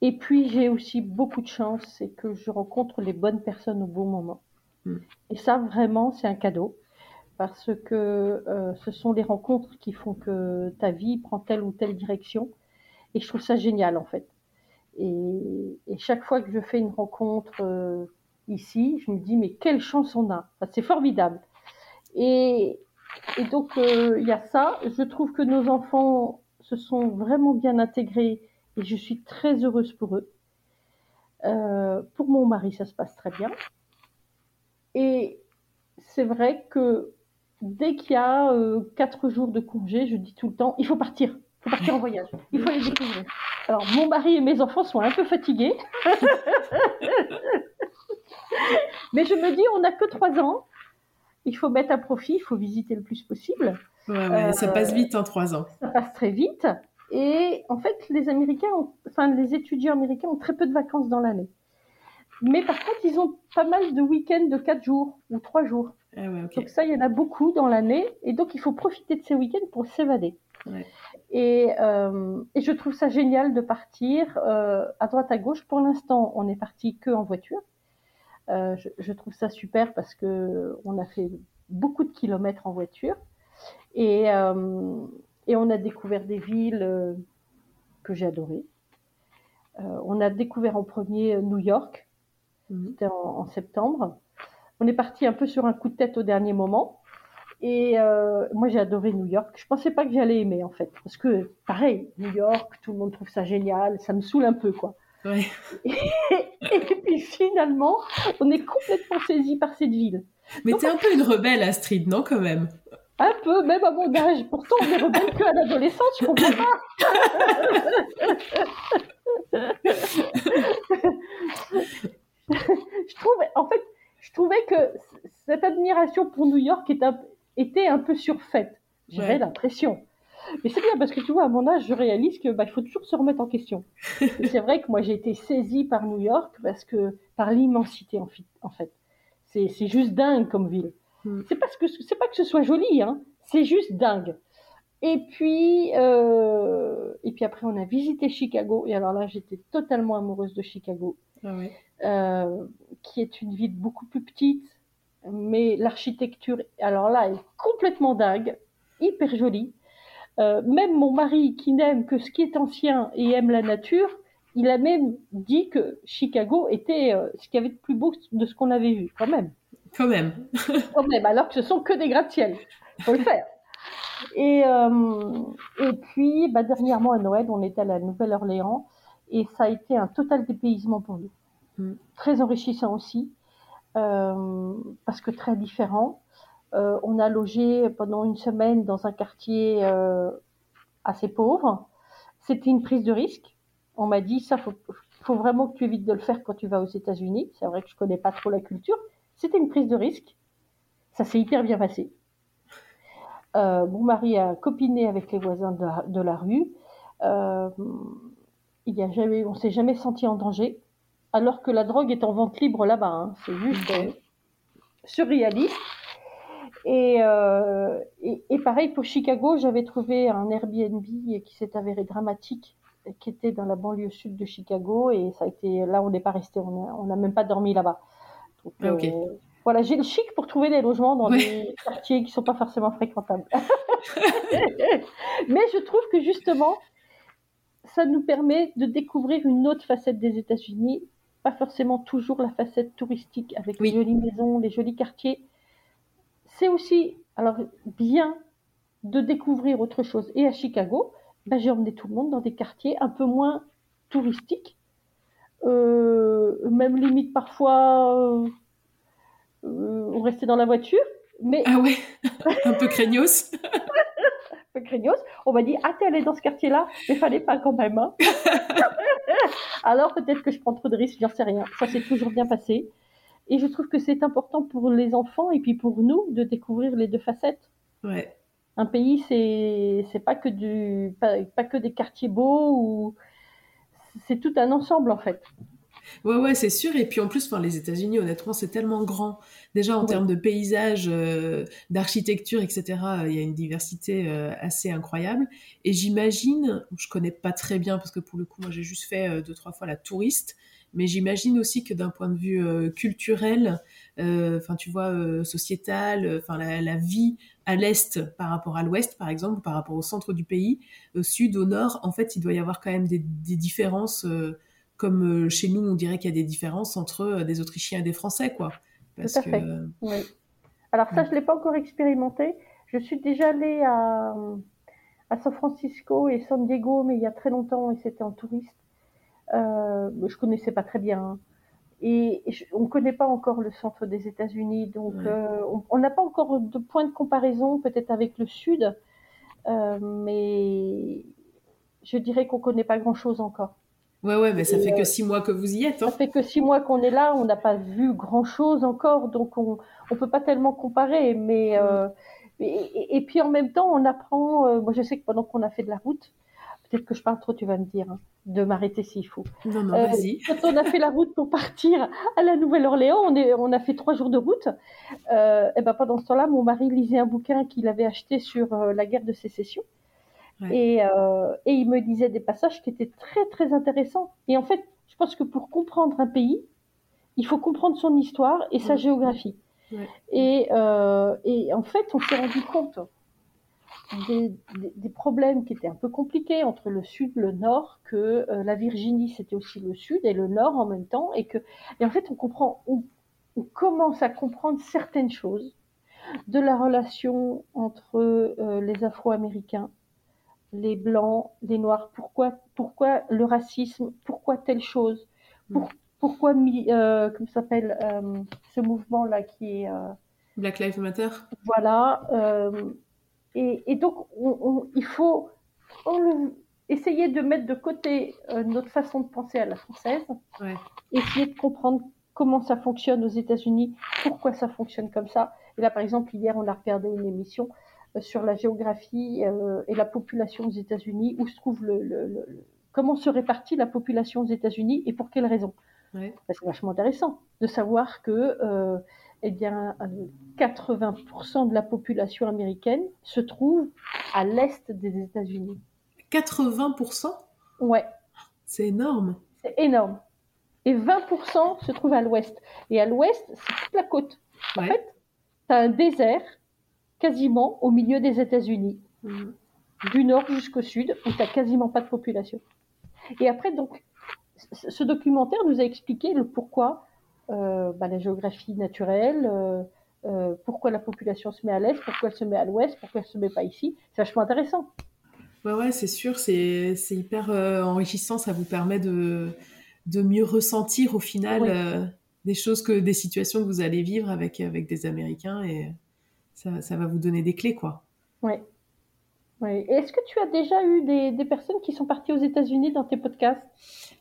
Et puis, j'ai aussi beaucoup de chance, c'est que je rencontre les bonnes personnes au bon moment. Hmm. Et ça, vraiment, c'est un cadeau. Parce que euh, ce sont les rencontres qui font que ta vie prend telle ou telle direction. Et je trouve ça génial, en fait. Et, chaque fois que je fais une rencontre euh, ici, je me dis, mais quelle chance on a. c'est formidable. Et, et donc, euh, il y a ça. Je trouve que nos enfants se sont vraiment bien intégrés et je suis très heureuse pour eux. Euh, pour mon mari, ça se passe très bien. Et c'est vrai que dès qu'il y a euh, quatre jours de congé, je dis tout le temps, il faut partir, il faut partir en voyage, il faut aller découvrir. Alors mon mari et mes enfants sont un peu fatigués, mais je me dis, on n'a que trois ans, il faut mettre à profit, il faut visiter le plus possible. Ouais, ouais, ça passe vite en trois ans. Ça passe très vite. Et en fait, les Américains, enfin les étudiants américains ont très peu de vacances dans l'année. Mais par contre, ils ont pas mal de week-ends de 4 jours ou 3 jours. Ah ouais. Donc ça, il y en a beaucoup dans l'année. Et donc, il faut profiter de ces week-ends pour s'évader. Ouais. Et, euh, et je trouve ça génial de partir euh, à droite à gauche. Pour l'instant, on est parti que en voiture. Euh, je, je trouve ça super parce que on a fait beaucoup de kilomètres en voiture et, euh, et on a découvert des villes euh, que j'ai adorées. Euh, on a découvert en premier New York, Mhm. c'était en, en septembre. On est parti un peu sur un coup de tête au dernier moment. Et euh, moi, j'ai adoré New York. Je pensais pas que j'allais aimer, en fait. Parce que, pareil, New York, tout le monde trouve ça génial. Ça me saoule un peu, quoi. Ouais. Et puis, finalement, on est complètement saisi par cette ville. Mais t'es un peu une rebelle, Astrid, non, quand même? Un peu, même à mon âge. Pourtant, on est rebelle qu'à l'adolescence, je comprends pas. je trouvais, en fait, je trouvais que cette admiration pour New York est un- était un peu surfaite. J'avais Ouais. l'impression. Mais c'est bien parce que tu vois, à mon âge, je réalise que bah, il faut toujours se remettre en question. C'est vrai que moi, j'ai été saisie par New York parce que par l'immensité en, fait. C'est c'est juste dingue comme ville. Mm. C'est parce que c'est pas que ce soit joli, hein. C'est juste dingue. Et puis, euh, et puis après, on a visité Chicago. Et alors là, j'étais totalement amoureuse de Chicago, Ah euh, qui est une ville beaucoup plus petite, mais l'architecture, alors là, est complètement dingue, hyper jolie. Euh, même mon mari, qui n'aime que ce qui est ancien et aime la nature, il a même dit que Chicago était ce qu'il y avait de plus beau de ce qu'on avait vu, quand même Quand même. quand même, alors que ce sont que des gratte-ciel. Faut le faire. Et, euh, et puis, bah, dernièrement à Noël, on était à la Nouvelle-Orléans et ça a été un total dépaysement pour nous. Mm. Très enrichissant aussi, euh, parce que très différent. Euh, on a logé pendant une semaine dans un quartier assez pauvre. C'était une prise de risque. On m'a dit, ça, faut, faut vraiment que tu évites de le faire quand tu vas aux États-Unis. C'est vrai que je connais pas trop la culture. C'était une prise de risque. Ça s'est hyper bien passé. Euh, mon mari a copiné avec les voisins de la, rue. Euh, il on s'est jamais senti en danger, alors que la drogue est en vente libre là-bas. hein. C'est juste euh, surréaliste. Et, euh, et, pareil pour Chicago, j'avais trouvé un Airbnb qui s'est avéré dramatique, qui était dans la banlieue sud de Chicago, et ça a été là on n'est pas resté, on n'a même pas dormi là-bas. Donc, Ah, euh, voilà, j'ai le chic pour trouver des logements dans Ouais. des quartiers qui sont pas forcément fréquentables. Mais je trouve que justement, ça nous permet de découvrir une autre facette des États-Unis, pas forcément toujours la facette touristique avec Oui. les jolies maisons, les jolis quartiers. C'est aussi alors bien de découvrir autre chose. Et à Chicago, ben, j'ai emmené tout le monde dans des quartiers un peu moins touristiques, même limite parfois euh, euh, on restait dans la voiture, mais Ah ouais. un peu craignos. un peu craignos. On m'a dit ah t'es allé dans ce quartier-là, mais fallait pas quand même. hein. Alors peut-être que je prends trop de risques, j'en sais rien. Ça s'est toujours bien passé. Et je trouve que c'est important pour les enfants et puis pour nous de découvrir les deux facettes. Ouais. Un pays, c'est c'est pas que du pas, pas que des quartiers beaux ou c'est tout un ensemble en fait. Ouais, ouais, c'est sûr. Et puis en plus, enfin, les États-Unis, honnêtement, c'est tellement grand. Déjà en Ouais. termes de paysage, euh, d'architecture, etc., euh, il y a une diversité euh, assez incroyable. Et j'imagine, je connais pas très bien parce que pour le coup, moi, j'ai juste fait deux, trois fois la touriste. Mais j'imagine aussi que d'un point de vue euh, culturel, euh, enfin, tu vois, euh, sociétal, enfin, la, la vie à l'est par rapport à l'ouest, par exemple, ou par rapport au centre du pays, au sud, au nord, en fait, il doit y avoir quand même des, des différences. comme chez nous, on dirait qu'il y a des différences entre des Autrichiens et des Français, quoi. Parce Tout à que, fait. Oui. Alors ça, je l'ai pas encore expérimenté. Je suis déjà allée à, à San Francisco et San Diego, mais il y a très longtemps, et c'était en touriste. Euh, je connaissais pas très bien. Et je- on ne connaît pas encore le centre des États-Unis, donc euh, on- n'a pas encore de point de comparaison, peut-être avec le sud, euh, mais je dirais qu'on connaît pas grand-chose encore. ouais, ouais, mais ça Et, fait euh, que six mois que vous y êtes. Ça Hein. fait que six mois qu'on est là, on n'a pas vu grand-chose encore, donc on ne peut pas tellement comparer. Mais euh, et, et- et puis en même temps, on apprend. euh, moi, je sais que pendant qu'on a fait de la route, peut-être que je parle trop, tu vas me dire, hein, de m'arrêter s'il faut. Non, non, vas-y. Quand on a fait la route pour partir à la Nouvelle-Orléans, on, est, on a fait trois jours de route. et ben pendant ce temps-là, mon mari lisait un bouquin qu'il avait acheté sur la guerre de sécession. Et, et il me disait des passages qui étaient très, très intéressants. Et en fait, je pense que pour comprendre un pays, il faut comprendre son histoire et sa géographie. Et, euh, et, en fait, on s'est rendu compte des, des, problèmes qui étaient un peu compliqués entre le sud et le nord, que euh, la Virginie c'était aussi le sud et le nord en même temps, et que et en fait on comprend, on, on commence à comprendre certaines choses de la relation entre euh, les Afro-Américains, les blancs, les noirs. Pourquoi, pourquoi le racisme? Pourquoi telle chose? Mm. Pourquoi euh, comme s'appelle euh, ce mouvement là qui est euh, Black Lives Matter. voilà euh, et, et, donc on, il faut essayer de mettre de côté notre façon de penser à la française ouais. essayer de comprendre comment ça fonctionne aux États-Unis pourquoi ça fonctionne comme ça et là par exemple hier on a regardé une émission sur la géographie et la population aux États-Unis où se trouve le, le, le comment se répartit la population aux États-Unis et pour quelles raisons Ouais. C'est vachement intéressant de savoir que euh, eh bien, 80% de la population américaine se trouve à l'est des États-Unis. 80% Ouais. C'est énorme. C'est énorme. Et 20% se trouve à l'ouest. Et à l'ouest, c'est toute la côte. En Ouais. fait, tu as un désert quasiment au milieu des États-Unis, du nord jusqu'au sud, où tu n'as quasiment pas de population. Et après, donc, ce documentaire nous a expliqué le pourquoi euh, bah, la géographie naturelle, euh, euh, pourquoi la population se met à l'est, pourquoi elle se met à l'ouest, pourquoi elle se met pas ici. C'est vachement intéressant. Ouais, ouais, c'est sûr, c'est c'est hyper euh, enrichissant. Ça vous permet de, de mieux ressentir au final euh, des choses que des situations que vous allez vivre avec, avec des Américains et ça, ça va vous donner des clés, quoi. Ouais. Est-ce que tu as déjà eu des, personnes qui sont parties aux États-Unis dans tes podcasts?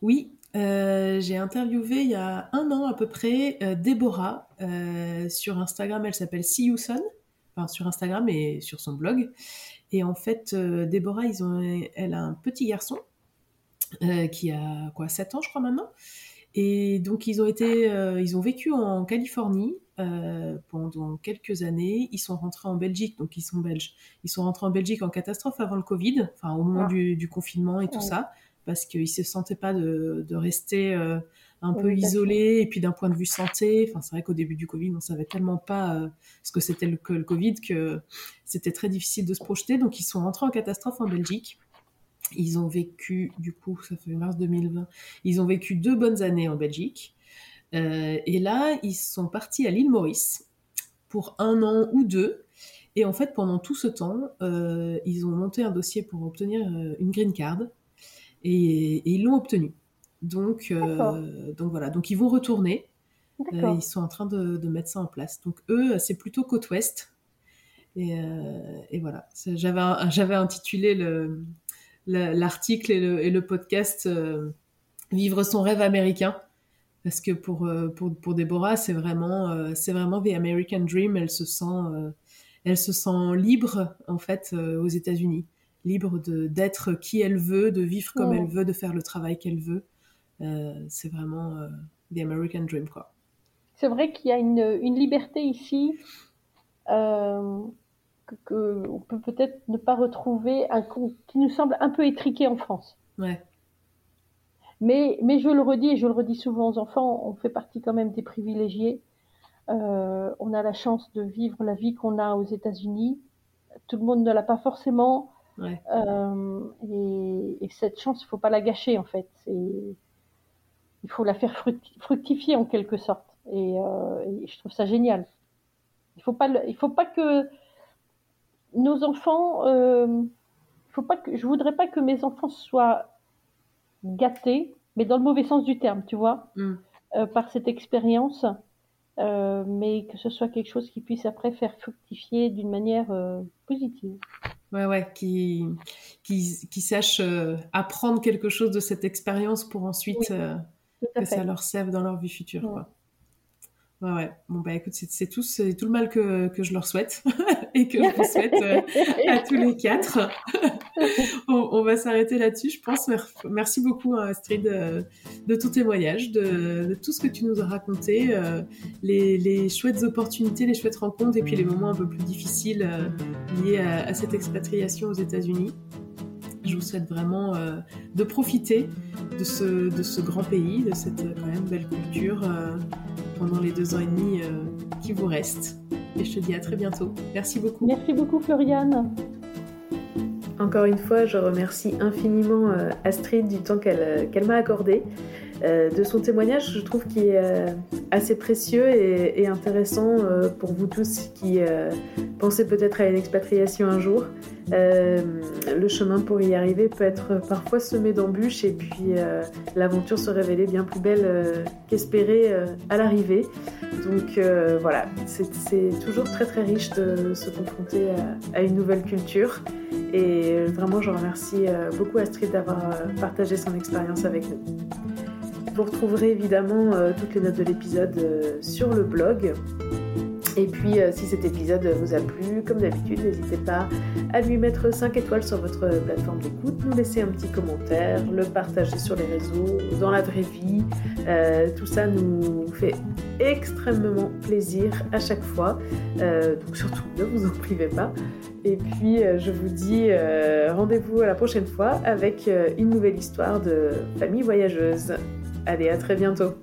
Oui, euh, j'ai interviewé il y a un an à peu près euh, Déborah euh, sur Instagram. Elle s'appelle See You Son, enfin sur Instagram et sur son blog. Et en fait, euh, Déborah, ils ont, elle a un petit garçon qui a quoi 7 ans, je crois maintenant. Et donc ils ont été, ils ont vécu en Californie euh, pendant quelques années. Ils sont rentrés en Belgique, donc ils sont belges. Ils sont rentrés en Belgique en catastrophe avant le Covid, enfin au moment Ah. du, du confinement et tout ça, parce qu'ils se sentaient pas de, de rester euh, un Oui, peu isolés. Et puis d'un point de vue santé, enfin c'est vrai qu'au début du Covid, on savait tellement pas euh, ce que c'était le, que le Covid que c'était très difficile de se projeter. Donc ils sont rentrés en catastrophe en Belgique. Ils ont vécu, du coup, ça fait mars 2020, ils ont vécu deux bonnes années en Belgique. Euh, et là, ils sont partis à l'île Maurice pour un an ou deux. Et en fait, pendant tout ce temps, euh, ils ont monté un dossier pour obtenir euh, une green card. Et, et ils l'ont obtenu. Donc, euh, donc voilà, donc ils vont retourner. Ils sont en train de, de mettre ça en place. Donc eux, c'est plutôt côte ouest. Et, et voilà, j'avais intitulé le- le- l'article et le, et le podcast Vivre son rêve américain. Parce que pour, euh, pour, pour Déborah, c'est vraiment, euh, c'est vraiment the American Dream. Elle se sent, euh, elle se sent libre, en fait, aux États-Unis. Libre de- d'être qui elle veut, de vivre comme Mm. elle veut, de faire le travail qu'elle veut. Euh, c'est vraiment euh, the American Dream, quoi. C'est vrai qu'il y a une, une liberté ici euh, que, que on peut peut-être ne pas retrouver, un, qui nous semble un peu étriqué en France. Ouais, Mais, mais je le redis, et je le redis souvent aux enfants, on fait partie quand même des privilégiés. Euh, on a la chance de vivre la vie qu'on a aux États-Unis. Tout le monde ne l'a pas forcément. ouais. Euh, et, et cette chance, il faut pas la gâcher en fait. Il faut la faire fructi- fructifier en quelque sorte. Et, euh, et je trouve ça génial. Il faut pas, le- il faut pas que nos enfants, il faut pas que, je voudrais pas que mes enfants soient gâtés, mais dans le mauvais sens du terme, tu vois, Mm. euh, par cette expérience, euh, mais que ce soit quelque chose qui puisse après faire fructifier d'une manière euh, positive. Ouais, ouais, qui, qui, qui sachent euh, apprendre quelque chose de cette expérience pour ensuite Oui, que ça leur serve dans leur vie future, Ouais. quoi. Ouais, ouais. Bon, bah écoute, c'est tout, tout le mal que, que, je leur souhaite et que je vous souhaite euh, à tous les quatre. on, va s'arrêter là-dessus, je pense. Merci beaucoup, hein, Astrid, de, de ton témoignage, de, tout ce que tu nous as raconté, euh, les, les, chouettes opportunités, les chouettes rencontres et puis les moments un peu plus difficiles euh, liés à, cette expatriation aux États-Unis. Je vous souhaite vraiment de profiter de ce, de ce grand pays, de cette quand même belle culture pendant les deux ans et demi euh, qui vous restent. Et je te dis à très bientôt. Merci beaucoup. Merci beaucoup Floriane. Encore une fois, je remercie infiniment euh, Astrid du temps qu'elle euh, m'a accordé. de son témoignage, je trouve qu'il est assez précieux et, intéressant pour vous tous qui pensez peut-être à une expatriation un jour. Le chemin pour y arriver peut être parfois semé d'embûches et puis l'aventure se révéler bien plus belle qu'espérée à l'arrivée. Donc voilà, c'est toujours très très riche de se confronter à une nouvelle culture. Et vraiment, je remercie euh, beaucoup Astrid d'avoir euh, partagé son expérience avec nous. Vous retrouverez évidemment euh, toutes les notes de l'épisode sur le blog. Et puis, si cet épisode vous a plu, comme d'habitude, n'hésitez pas à lui mettre 5 étoiles sur votre plateforme d'écoute, nous laisser un petit commentaire, le partager sur les réseaux, dans la vraie vie. tout ça nous fait extrêmement plaisir à chaque fois. donc surtout, ne vous en privez pas. Et puis, euh, je vous dis euh, rendez-vous à la prochaine fois avec euh, une nouvelle histoire de famille voyageuse. Allez, à très bientôt.